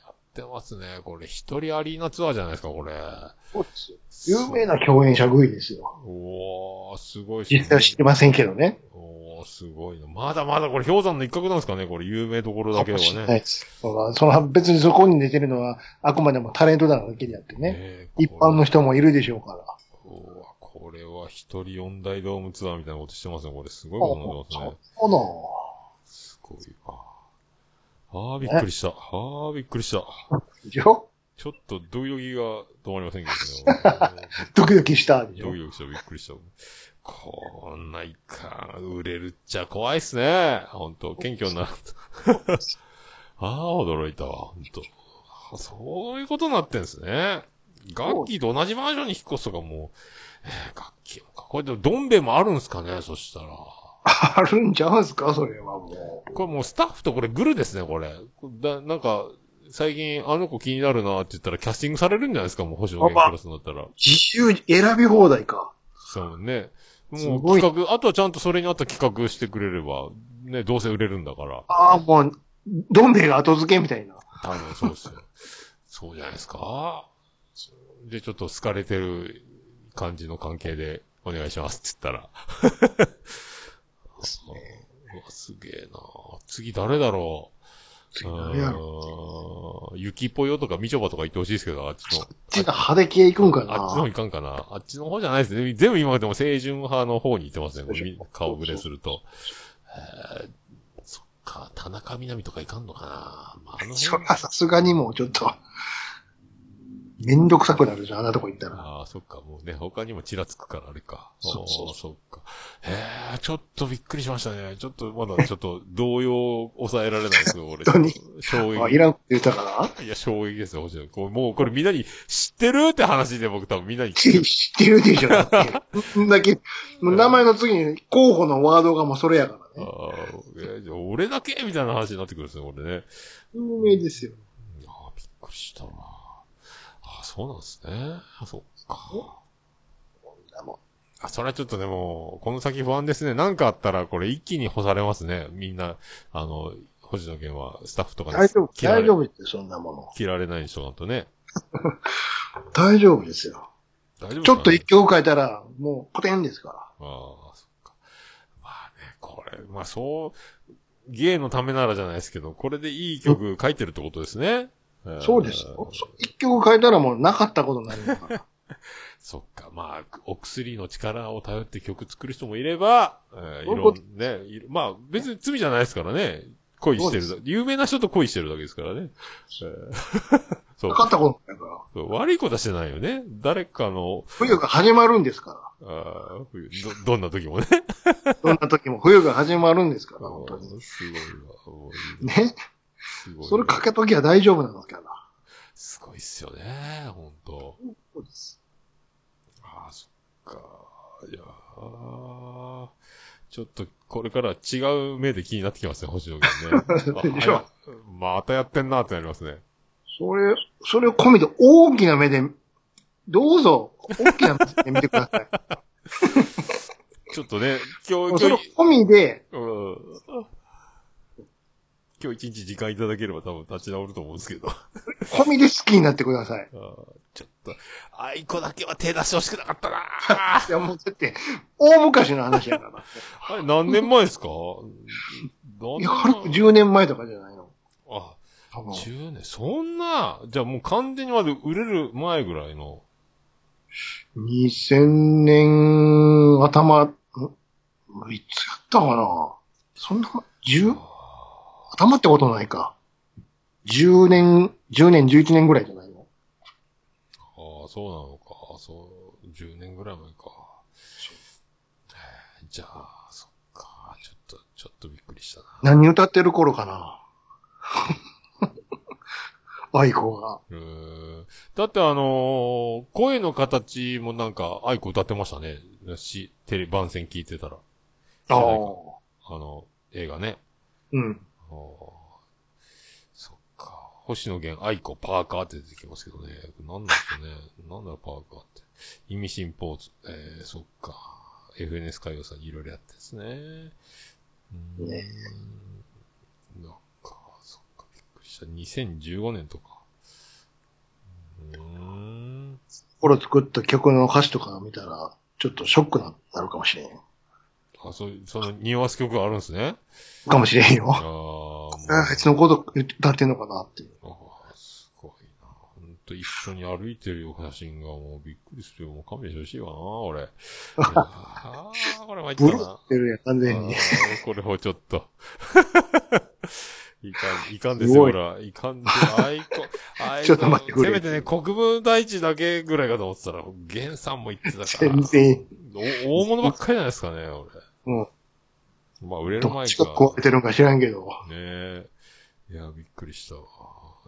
A: あ、やってますね。これ、一人アリーナツアーじゃないですか、これ。
B: そうですよ。有名な共演者食いですよ。
A: おー、すごいっすね
B: 実際は知ってませんけどね。
A: すごいな。まだまだこれ氷山の一角なんですかねこれ、有名どころだけはね。
B: ないです。その別にそこに出てるのは、あくまでもタレントだけであってね。
A: ね
B: 一般の人もいるでしょうから。
A: これは一人四大ドームツアーみたいなことしてますね。これすごいことになってますね。
B: そうの？
A: すごいわ。ああ、びっくりした。ああ、びっくりした。
B: でしょ
A: ちょっとドキドキが止まりませんけどね。
B: ドキドキした
A: ドキドキした、びっくりした。こんないか、売れるっちゃ怖いっすね。ほんと、謙虚になると。ああ、驚いたわ、ほんと。あそういうことになってんすね。楽器と同じマンションに引っ越すとかもう、えー、楽器もか。これでもどん兵衛もあるんすかねそしたら。
B: あるんちゃうんすかそれはもう。
A: これもうスタッフとこれグルですね、これ。だ、なんか、最近あの子気になるなって言ったらキャスティングされるんじゃないですか、もう星野源クラスになったら。
B: 自由選び放題か。
A: そうね。もう企画、あとはちゃんとそれに合った企画してくれれば、ね、どうせ売れるんだから。
B: ああ、もう、どん兵衛が後付けみたいな。
A: 多分そうですよ。そうじゃないですか。で、ちょっと好かれてる感じの関係でお願いしますって言ったら。うわ、すげえな次誰だろう。
B: 次誰やろ
A: うーんゆきぽよとかみちょばとか言ってほしいですけど、あっちの。
B: こっちが派手系行くんかな
A: あっちの方いかんかな。あっちの方じゃないですね。全部今までも清純派の方に行ってますね。顔ぶれすると。えーそっか、田中みな実とかいかんのかな。まあ、あの辺。
B: そらさすがにもうちょっと、めんどくさくなるじゃん、あんなとこ行ったら。
A: ああ、そっか、もうね、他にもちらつくからあれか。
B: そうそう
A: そっか。へえ、ちょっとびっくりしましたね。ちょっと、まだちょっと動揺を抑えられないですよ、俺。
B: 本当に？
A: 衝
B: あ、い
A: 撃。
B: らんって言ったか
A: いや、衝撃ですよ、星野こうもうこれみんなに知ってるって話で僕多分みんなに
B: な知ってるでしょ、だって。そんだけ、もう名前の次に候補のワードがもうそれやから
A: あ
B: ね。
A: あ俺だけみたいな話になってくるんですね、これね。
B: 有名ですよ。
A: あーびっくりしたな。あ、そうなんですね。あ、そっか。あ、それはちょっとでも、この先不安ですね。なんかあったら、これ一気に干されますね。みんな、あの、星野源はスタッフとかに
B: 大丈夫、大丈夫ですよ、そんなもの。
A: 切られない人だとね。
B: 大丈夫ですよ。
A: 大丈夫
B: ちょっと
A: い
B: 一曲書いたら、もう古典ですか
A: ああ、そっか。まあね、これ、まあそう、芸のためならじゃないですけど、これでいい曲書いてるってことですね。
B: ら。そうですよ。そ一曲書いたらもうなかったことになるから。
A: そっか。まあ、お薬の力を頼って曲作る人もいれば、えーいろんね、まあ、別に罪じゃないですからね。恋して
B: そ
A: るだ。有名な人と恋してるだけですからね。えー そう
B: なかったことになるから。
A: 悪いことはしてないよね。誰かの、
B: 冬が始まるんですか
A: あー冬ど、どんな時もね。
B: ら。どんな時も冬が始まるんですから、本当に。
A: すごいわ。
B: ね？
A: すごいわ。
B: それ書けときは大丈夫なんですから。
A: すごいっすよね。ほんと。
B: そうです。
A: か。いやーちょっと、これから違う目で気になってきますね、星野源ね。
B: でしょ
A: あまたやってんなってなりますね。
B: それ、それを込みで大きな目で、どうぞ、大きな目で見てください。
A: ちょっとね、今日、
B: それを
A: 今日、
B: 込みで、
A: うん。今日一日時間いただければ多分立ち直ると思うんですけど。
B: 込みで好きになってください。
A: あーちょっと、あいこだけは手出してほしくなかったな
B: いや、もうだって、大昔の話やから。
A: あれ何年前ですか？何
B: いや、軽く10年前とかじゃないの。
A: あ、
B: 多分
A: 10年、そんな、じゃあもう完全にまで売れる前ぐらいの。
B: 2000年頭、ん？いつやったかな？そんな、10、頭ってことないか。10年、10年、11年ぐらいじゃないの？
A: ああ、そうなのか。そう、10年ぐらい前か。えーじゃあ、そっか。ちょっと、ちょっとびっくりしたな。
B: 何歌ってる頃かな？愛子が。
A: うーんだってあのー声の形もなんか、愛子歌ってましたね。し、テレビ番宣聞いてたら。
B: ああ。
A: あの、映画ね。
B: うん。
A: そっか。星野源愛子パーカーって出てきますけどね。なんだっけね。なんだパーカーって。意味深ポーズ。えー、そっか。FNS 歌謡祭いろいろやってですね。うーん
B: ね
A: なんか、そっか、びっくりした。2015年とか。うーん。
B: 頃作った曲の歌詞とか見たら、ちょっとショックななるかもしれん。
A: あ、そう、その、匂わす曲があるんですね。
B: かもしれん
A: ああ、
B: よ。
A: もう。
B: ああいつのこと歌ってんのかなっていう。
A: ああ、すごいな。ほんと一緒に歩いてる写真がもうびっくりするよ。もう勘弁してほしいわな、俺。ああ、これ参った
B: ブル
A: な。
B: ってるやん、完全に。
A: これもちょっと。いかん、いかんですよ、ほら。いかんで、あいこ、あいこ、
B: ちょっと待ってくれ
A: せめてね、国分大地だけぐらいかと思ってたら、源さんも言ってたから。
B: 全然。
A: お大物ばっかりじゃないですかね、俺。
B: うん。
A: まあ、売れる
B: どっ
A: 前か。
B: ちが壊れてるんか知らんけど。
A: ねえ。いや、びっくりしたわ。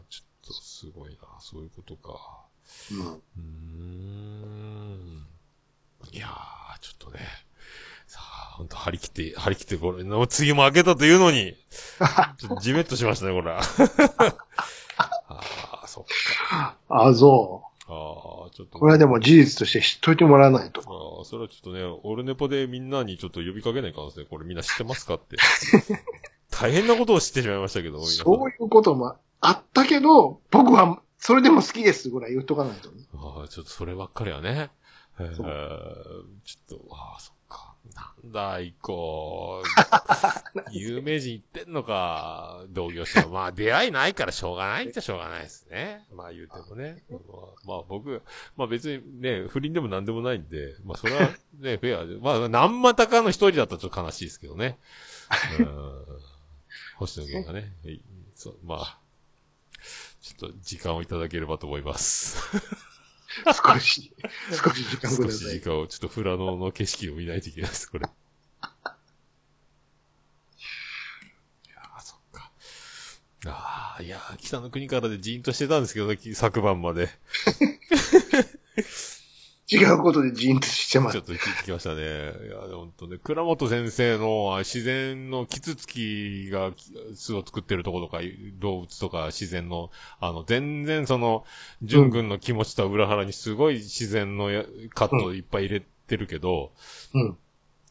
A: ちょっとすごいな。そういうことか。
B: うん。
A: うーん。いやー、ちょっとね。さあ、ほんと張り切って、張り切ってこれ、の次も開けたというのに、じめっとしましたね、これ。ああ、そっか。
B: あ、そ
A: ああ、ちょっと。
B: う。これはでも事実として知っといてもらわないと。
A: ああ、それはちょっとね、オルネポでみんなにちょっと呼びかけないかんですね。これみんな知ってますかって。大変なことを知ってしまいましたけど、
B: そういうこともあったけど、僕はそれでも好きですぐらい言っとかないとね。
A: ああ、ちょっとそればっかりはね。えー、ち
B: そ
A: ょっと、ああ、そっか。なんだ、一個。有名人言ってんのか、同業者。まあ、出会いないからしょうがないっちゃしょうがないですね。まあ、言うてもね。まあ、まあ、僕、まあ別にね、不倫でも何でもないんで、まあ、それはね、フェアで。まあ、何股かの一人だったらちょっと悲しいですけどね。うん。星野源がね。はいそう、まあ、ちょっと時間をいただければと思います。
B: 少し、少し時間く
A: 少し
B: ださい。
A: 時間を、ちょっと富良野の景色を見ないといけないです、これ。いやー、そっか。ああ、いやー、北の国からでじーんとしてたんですけど、昨晩まで。
B: 違うことでジーンとしてます
A: ちょ。っと聞きましたね。いや、本当ね、倉本先生のあ自然のキツツキが巣を作ってるところとか、動物とか自然の、あの、全然その、純軍の気持ちとは裏腹にすごい自然のやカットいっぱい入れてるけど、
B: うん。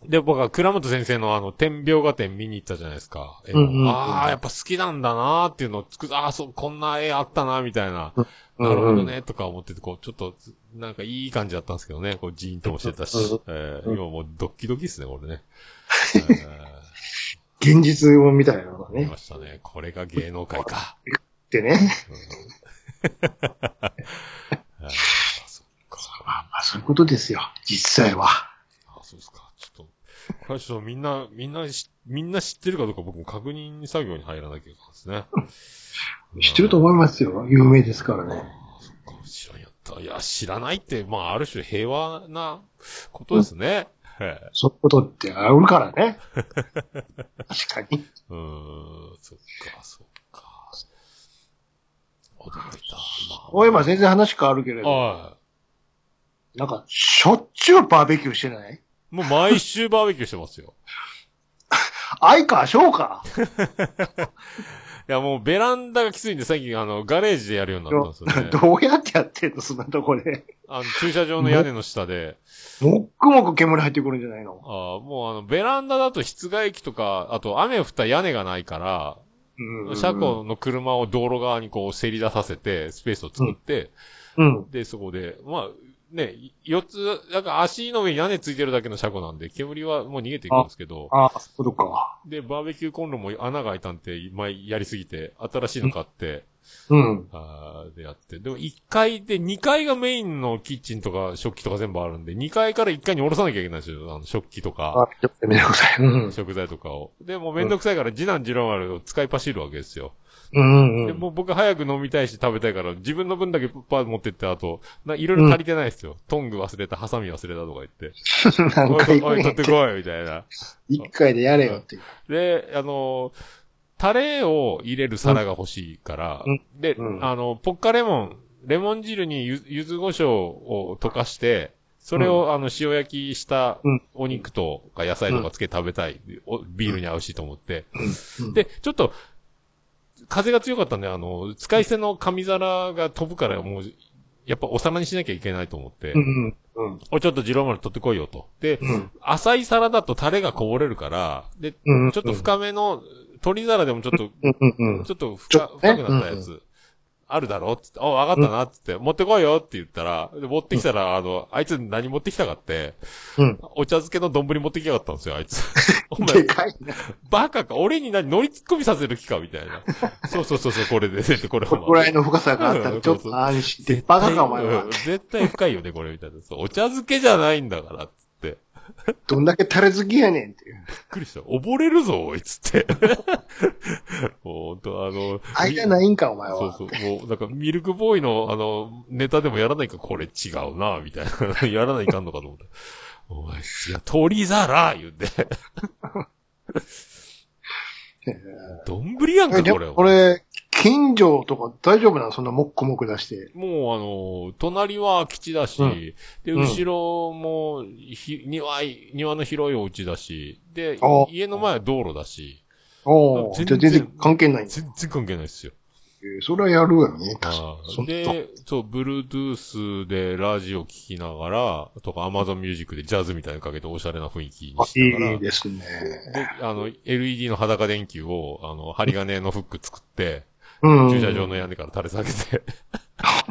A: で、僕は倉本先生のあの、天描画展見に行ったじゃないですか。
B: うんうんうん
A: ああ、やっぱ好きなんだなーっていうのを作ああ、そう、こんな絵あったな、みたいな。
B: うん
A: なるほどね、とか思ってて、こう、ちょっと、なんかいい感じだったんですけどね。こう、ジーンともしてたし
B: うん。
A: えー
B: うん
A: 今もうドッキドキですね、これね。
B: 現実を見たいなの
A: えー見
B: ね。
A: ましたね。これが芸能界か。
B: ってね。
A: うん。
B: まあまあ、そういうことですよ。実際は。
A: あ、そうですか。ちょっと、これはちょっとみんな、みんなし、みんな知ってるかどうか僕も確認作業に入らなきゃいけないですね。
B: 知ってると思いますよ。有名ですからね。
A: いや、知らないって、まあ、ある種平和なことですね。へえ
B: そういうことってあるからね。確かに。
A: うーん、そっか、そっか。驚いた。まあ、
B: おい、まあ全然話変わるけれど、
A: は
B: なんか、しょっちゅうバーベキューしてない？
A: い。もう毎週バーベキューしてますよ。
B: 愛か、しょうか。
A: いや、もうベランダがきついんで、最近、あの、ガレージでやるようになったんですよね。
B: どうやってやってんの？そんなとこで。
A: あの、駐車場の屋根の下で、
B: もっくもく煙入ってくるんじゃないの？
A: ああもうあの、ベランダだと室外機とか、あと雨降った屋根がないから、
B: うん。
A: 車庫の車を道路側にこう、せり出させて、スペースを作って、
B: うん。
A: で、そこで、まあ、ね、四つ、なんか足の上に屋根ついてるだけの車庫なんで、煙はもう逃げていくんですけど、
B: ああ、そうか。
A: で、バーベキューコンロも穴が開いたんで、前やりすぎて、新しいの買って、
B: うん。
A: あーでやって。でも1階で、2階がメインのキッチンとか食器とか全部あるんで、2階から1階に下ろさなきゃいけないんですよ。あの、食器とか、
B: あ、ちょっとめんどくさい。うん。
A: 食材とかを。で、もうめんどくさいから、次男次郎丸を使い走るわけですよ。
B: うん
A: で、もう僕早く飲みたいし食べたいから、自分の分だけパー持ってって、あと、な、いろいろ足りてないですよ。トング忘れた、ハサミ忘れたとか言って。
B: うん。何
A: おい、取ってこい、みたいな。
B: 一回でやれよっていう。
A: で、あの、タレを入れる皿が欲しいから、
B: うん
A: で、
B: うん
A: あの、ポッカレモン、レモン汁にゆゆず胡椒を溶かして、それを、あの、塩焼きした
B: うん
A: お肉とか野菜とかつけて食べたい。おビールに合うしいと思って。
B: うん
A: で、ちょっと、風が強かったんで、あの、使い捨ての紙皿が飛ぶから、もう、やっぱお皿にしなきゃいけないと思って、
B: うん。うん。
A: お、ちょっとジローマル取ってこいよと。で、
B: うん。
A: 浅い皿だとタレがこぼれるから、で、
B: うん。
A: ちょっと深めの、鳥皿でもちょっと、
B: うん。うん。うん。
A: ちょっと深くなったやつ、あるだろ?つって、あ、わかったなっつって、持ってこいよって言ったら、で持ってきたら、あの、あいつ何持ってきたかって、
B: うん。
A: お茶漬けの丼持ってきやがったんですよ、あいつ。お前
B: で、かいな。
A: バカか、俺に何乗り突っ込みさせる気かみたいな。そうそうそうそう、これで、で、これ
B: これぐらいの深さがあったら、ちょっと安心で、バカかお前は
A: うん。絶対深いよね、これ、みたいな。そうお茶漬けじゃないんだから。
B: どんだけタレ好きやねんっていう。
A: びっくりした。溺れるぞ、おい、つって。ほんと、あの、
B: 間ないんか、お前は。
A: そうそう。もう、なんか、ミルクボーイの、あの、ネタでもやらないか、これ違うな、みたいな。やらないかんのかと思った。お前、いや、鳥皿言って。どんぶりやんか、これ。
B: もこれ、近所とか大丈夫なの？そんなもっくもく出して。
A: もう、あの、隣は空き地だし、
B: うん
A: で、
B: うん
A: 後ろも、ひ、庭い、庭の広いお家だし、で
B: あ、
A: 家の前は道路だし、
B: おー
A: 全然
B: 全然関係ない。
A: 全然関係ないですよ。
B: えーそれはやるよね。確か
A: あ
B: に。そんな
A: で、そう、Bluetooth でラジオ聞きながら、とか Amazon Music でジャズみたいなのかけておしゃれな雰囲気に
B: あ
A: しながら、
B: いいですね。
A: で、あの、LED の裸電球を、あの、針金のフック作って、
B: うん。
A: 駐車場の屋根から垂れ下げて、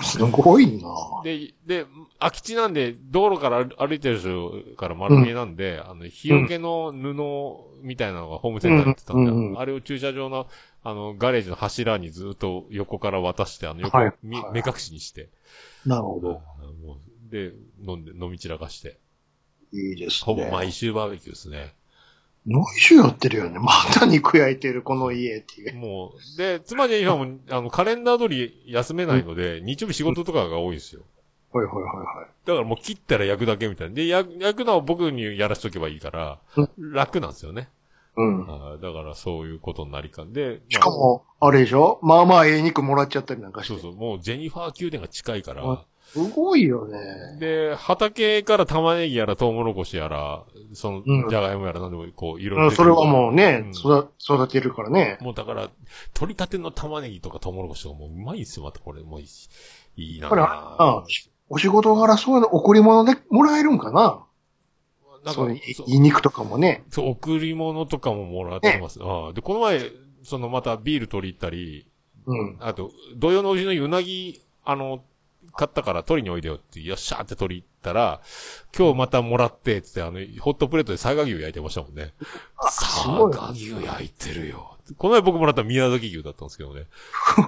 B: すごいな。
A: で、で、空き地なんで、道路から歩いてる人から丸見えなんで、あの、日よけの布みたいなのがホームセンターに売ってたんで、
B: うん。うんうん。
A: あれを駐車場の、あの、ガレージの柱にずっと横から渡して、あの、横、
B: はい。
A: 目隠しにして、
B: なるほど。
A: で、飲んで、飲み散らかして、
B: いいですね。
A: ほぼ毎週バーベキューですね。
B: 毎週やってるよね。また肉焼いてる、この家っていう。
A: もう、で、妻ジェニファーも、あの、カレンダー通り休めないので、日曜日仕事とかが多いんですよ。
B: はいはいはいはい。
A: だからもう切ったら焼くだけみたいな。で、焼焼くのは僕にやらしとけばいいから、楽なんですよね。
B: うん。
A: あーだからそういうことになりかんで。
B: しかも、あれでしょ？まあまあ、ええ肉もらっちゃったりなんかして。
A: そうそう、もうジェニファー宮殿が近いから
B: うん、すごいよね。
A: で、畑から玉ねぎやらトウモロコシやら、その、
B: うん
A: じゃがいもやらなんでもこう、いろいろ。
B: うん、それはもうね、
A: うん
B: 育育てるからね。
A: もうだから、取り立ての玉ねぎとかトウモロコシとかもううまいんですよ、またこれ。もういいし。いいな
B: これあお仕事柄そういうの贈り物でもらえるんかな？
A: なんか
B: そういう、
A: そう
B: いい肉とかもね。
A: そう、贈り物とかももらってます。ああで、この前、そのまたビール取り行ったり、
B: うん。
A: あと、土曜のうちのうなぎ、あの、買ったから取りにおいでよって、よっしゃーって取り行ったら、今日またもらって、つって、あの、ホットプレートで佐賀牛焼いてましたもんね。
B: す
A: 佐賀牛焼いてるよ。この前僕もらった宮崎牛だったんですけどね。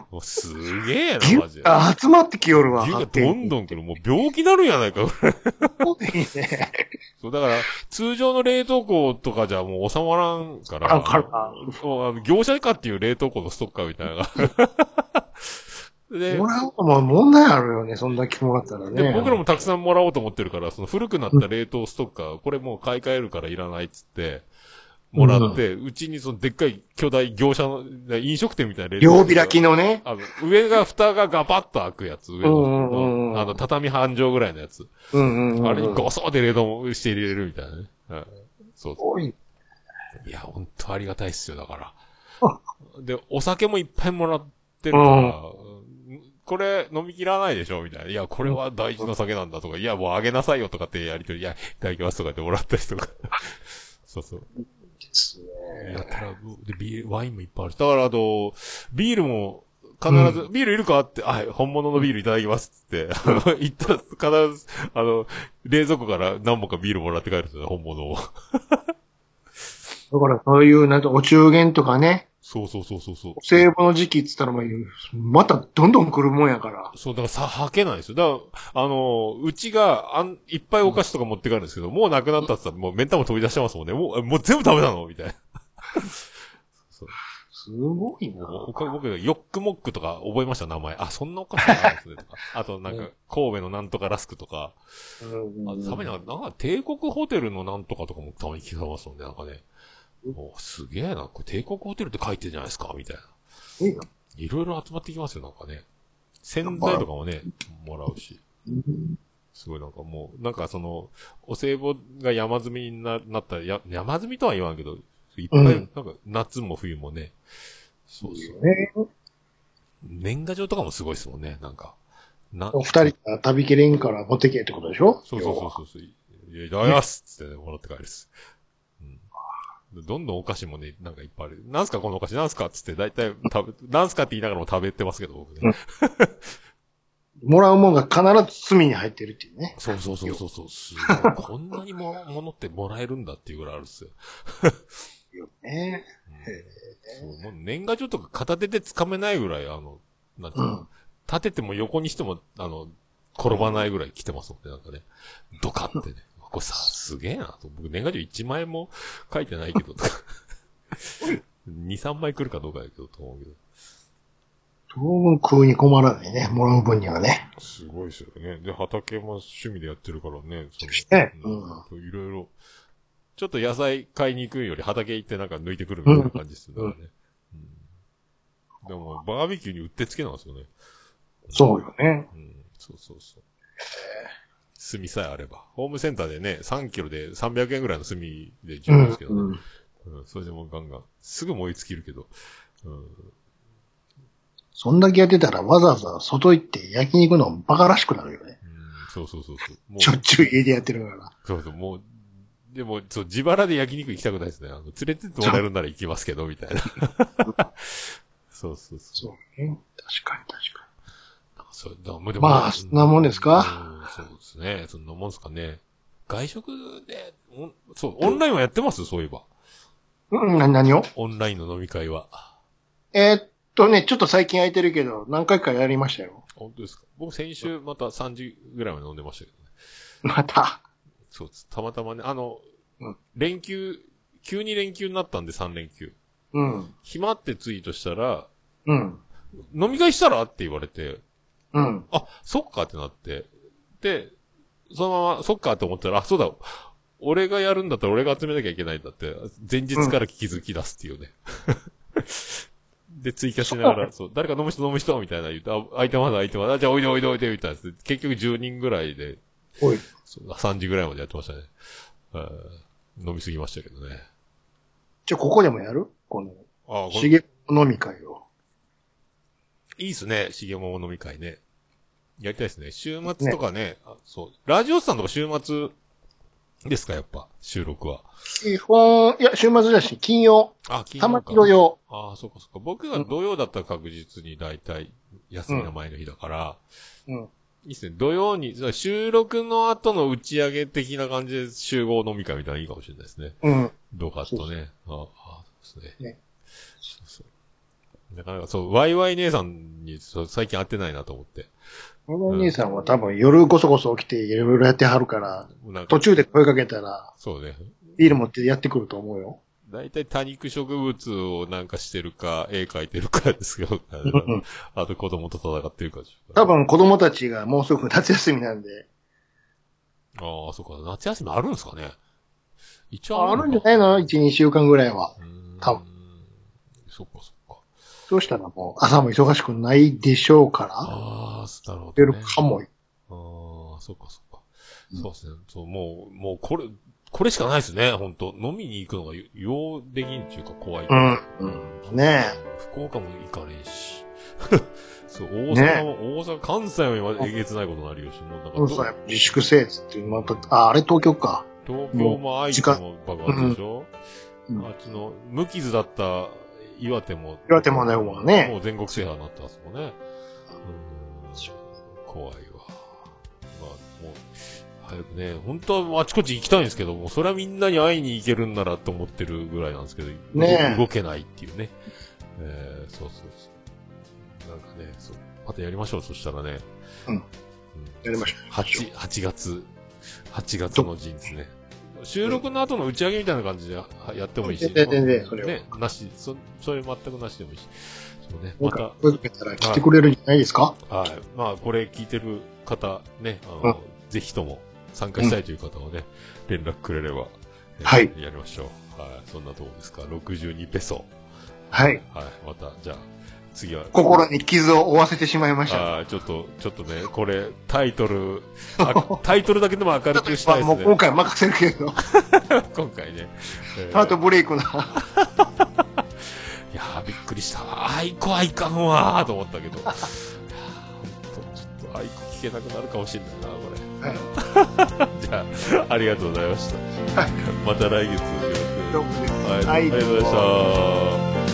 A: もうすげえ
B: 牛
A: な、マジで。
B: が集まってきよるわ。
A: 牛がどんどん来る。もう病気なるんやないか、これ。
B: ん。いいね。
A: そう、だから、通常の冷凍庫とかじゃもう収まらんから、
B: だから
A: 業者かっていう冷凍庫のストッカーみたいな。で
B: もらうのも問題あるよね、そんだけもらったらね。
A: で、僕らもたくさんもらおうと思ってるから、その古くなった冷凍ストッカー、これもう買い替えるからいらないっつって、もらって、うちにそのでっかい巨大業者の、飲食店みたいな冷凍
B: 両開きのね。
A: あの、上が蓋がガバッと開くやつ、上
B: うんうんうん
A: の、あの、畳半畳ぐらいのやつ。
B: うんうんうん。
A: あれにゴソって冷凍して入れるみたいなね。はいそうそ
B: おい。
A: う。いや、ほんとありがたいっすよ、だから
B: あ。
A: で、お酒もいっぱいもらってるから、これ飲み切らないでしょみたいな。いや、これは大事な酒なんだとか、いや、もうあげなさいよとかってやりとり、いや、いただきますとかってもらったりとか。そうそう。
B: ですね。
A: やったら、で、ビール、ワインもいっぱいあるし。だから、あと、ビールも、必ず、ビールいるかって、はい、本物のビールいただきますって、あの、行ったら必ず、あの、冷蔵庫から何本かビールもらって帰るんですよね、本物を。
B: だからそういう、なんかお中元とかね、
A: そうそうそうそうそう。
B: の時期って言ったらまたどんどん来るもんやから。
A: そう、だからさ、はけないですよ。だから、あの、うちが、あん、いっぱいお菓子とか持って帰るんですけど、もうなくなったって言ったら、もう目ん玉飛び出してますもんね。もう、もう全部ダメなの？みたいな。そう。
B: すごいな。
A: 僕、ヨックモックとか覚えました、名前。あ、そんなお菓子があるんですね、とか。あと、なんか、神戸のなんとかラスクとか。あたまになんか、なんか帝国ホテルのなんとかとかもたまに聞かれますもんね、なんかね。おすげえな、これ帝国ホテルって書いてるじゃないですか、みたいな。
B: い
A: ろいろ集まってきますよ、なんかね。洗剤とかもね、もらうし。すごいなんかもう、なんかその、お歳暮が山積みにななったら、や山積みとは言わんけど、いっぱい、
B: うん
A: なんか夏も冬もね。そうそう。
B: ね。
A: 年賀状とかもすごいですもんね、なんか。な、
B: お二人が旅切れんから持ってけってことでしょ？
A: そうそうそうそう。いや、いただきますっつってね、もらって帰るっす。うん。どんどんお菓子もね、なんかいっぱいある。なんすかこのお菓子？なんすかっつって、だいたい食べ、なんすかって言いながらも食べてますけど、僕ね。
B: もらうもんが必ず罪に入ってるっていうね。
A: そうそうそうそうそう。すごい。こんなにも、ものってもらえるんだっていうぐらいあるっすよ。
B: ね
A: そうもう年賀状とか片手で掴めないぐらい、あの、なんていうの、
B: うん
A: 立てても横にしても、あの、転ばないぐらい来てますもんね、なんかね。ドカってね。これさ、すげえなと。僕年賀状1枚も書いてないけど、2、3枚来るかどうかだけど、と思うけど。
B: 当分食うに困らないね。もらう分にはね。
A: すごいですよね。で、畑も趣味でやってるからね。そ
B: ね
A: うんいろいろ。ちょっと野菜買いに行くより畑行ってなんか抜いてくるみたいな感じですよね。うんでも、バーベキューにうってつけなんですよね。
B: そうよね。
A: うん、そうそうそう。炭さえあれば。ホームセンターでね、3キロで300円ぐらいの炭で十分ですけどね。
B: うん
A: うんそれでもうガンガン。すぐ燃え尽きるけど。うん、
B: そんだけやってたらわざわざ外行って焼肉のバカらしくなるよね。
A: うん、そうそうそうそう。もう
B: しょっちゅう家でやってるから。
A: そうそう、もう、でも、そう、自腹で焼肉行きたくないですね。あの、連れてってもらえるなら行きますけど、みたいな。そう そうそう。
B: そうね。確かに確か
A: そう
B: まあそんなもんですか？
A: うんそうですね。そんなもんですかね。外食で、そう、オンラインはやってます？そういえば。
B: に。うん、な何を？
A: オンラインの飲み会は。
B: えーっとね、ちょっと最近空いてるけど、何回かやりましたよ。
A: 本当ですか？僕先週また3時ぐらいまで飲んでましたけどね。
B: また？
A: そうです。たまたまね、あの、
B: うん
A: 連休、急に連休になったんで3連休。
B: うん。
A: 暇ってツイートしたら、
B: うん。
A: 飲み会したら？って言われて、
B: うん。
A: あ、そっかってなって。で、そのまま、そっかと思ったら、あ、そうだ、俺がやるんだったら俺が集めなきゃいけないんだって、前日から気づき出すっていうね。で、追加しながら、そう、誰か飲む人飲む人みたいな言うと、あ、相手まだ相手まだ、あじゃあおいでおいでおいで、みたいな。結局10人ぐらいで、
B: おい。
A: そう3時ぐらいまでやってましたね。飲みすぎましたけどね。
B: じゃあ、ここでもやる？この、
A: あ
B: しげ飲み会を。
A: いいっすね、しげも飲み会ね。やりたいですね。週末とかね、あそう。ラジオスさんとか週末ですか、やっぱ、収録は。
B: 基本、いや、週末だし、金曜。
A: あ、金
B: たまに土曜。
A: ああ、そっかそっか。僕が土曜だったら確実に大体、休みの前の日だから、
B: うん。
A: いいっすね。土曜に、収録の後の打ち上げ的な感じで集合飲み会みたいなのいいかもしれないですね。
B: うん。
A: どうかとね。ああ、そうですね。
B: ね
A: そうそう。なかなかそう、ワイワイ姉さんにそう最近会ってないなと思って。
B: このお兄さんは多分夜こそこそ起きていろいろやってはるから、
A: か
B: 途中で声かけたら、
A: そうね。
B: ビール持ってやってくると思うよ。
A: 大体多肉植物をなんかしてるか、絵描いてるかですよ。
B: う ん
A: あと子供と戦ってるか
B: 多分子供たちがもうすぐ夏休みなんで、
A: ああ、そっか。夏休みあるんですかね一応
B: あるんじゃ
A: い
B: ないの ?1、2週間ぐらいは。多分
A: そっかそっか。
B: そうしたらもう朝も忙しくないでしょうから、
A: ああ、なるほ
B: 出
A: ど、ね。
B: るかも。
A: ああ、そっかそっか。
B: うん
A: そうですね。そう、もう、もうこれ、これしかないですね、本当飲みに行くのがようできんっていうか怖い。
B: うん。うん。ね
A: 福岡も行かねえし。そう、大阪も、大阪、関西は今えげつないことになるよし、もうなん
B: え。
A: か
B: そうそう、自粛せえっつって、また、あ、あれ東京か。
A: 東京も愛知も爆発でしょ、
B: うん
A: あっちの、無傷だった岩手も、
B: 岩手もね、もうね。
A: もう全国制覇になってますもんね。うん怖いわ。まあ、もう、早くね、本当はあちこち行きたいんですけども、それはみんなに会いに行けるんならと思ってるぐらいなんですけど、
B: ねえ
A: 動けないっていうね。えー、そうそうそう。なんかね、そう、またやりましょう、そしたらね。
B: うん
A: うん
B: やりましょう。
A: 8、8月、8月の陣ですね。収録の後の打ち上げみたいな感じではやってもいいし。
B: 全然全然それは
A: ね、なし、そ、それ全くなしでもいいし。そうね、また
B: 声かけたら来てくれるんじゃないですか？
A: はい。まあ、これ聞いてる方、ね、あの、ぜひとも参加したいという方はね、連絡くれれば、えー
B: はい
A: やりましょう。はい。そんなとこですか。62ペソ。
B: はい。
A: はい。また、じゃあ、次は。
B: 心に傷を負わせてしまいました。
A: ああ、ちょっと、ちょっとね、これ、タイトル、あ タイトルだけでも明るくしたいですね。
B: もう今回任せるけど、
A: 今回ね。えー
B: ハートブレイクな。
A: いやー、びっくりした。アイコはいかんわーと思ったけど。ちょっとアイコ聞けなくなるかもしれないな、これ。じゃあ、ありがとうございました。また来月
B: はい
A: ありがとうございました。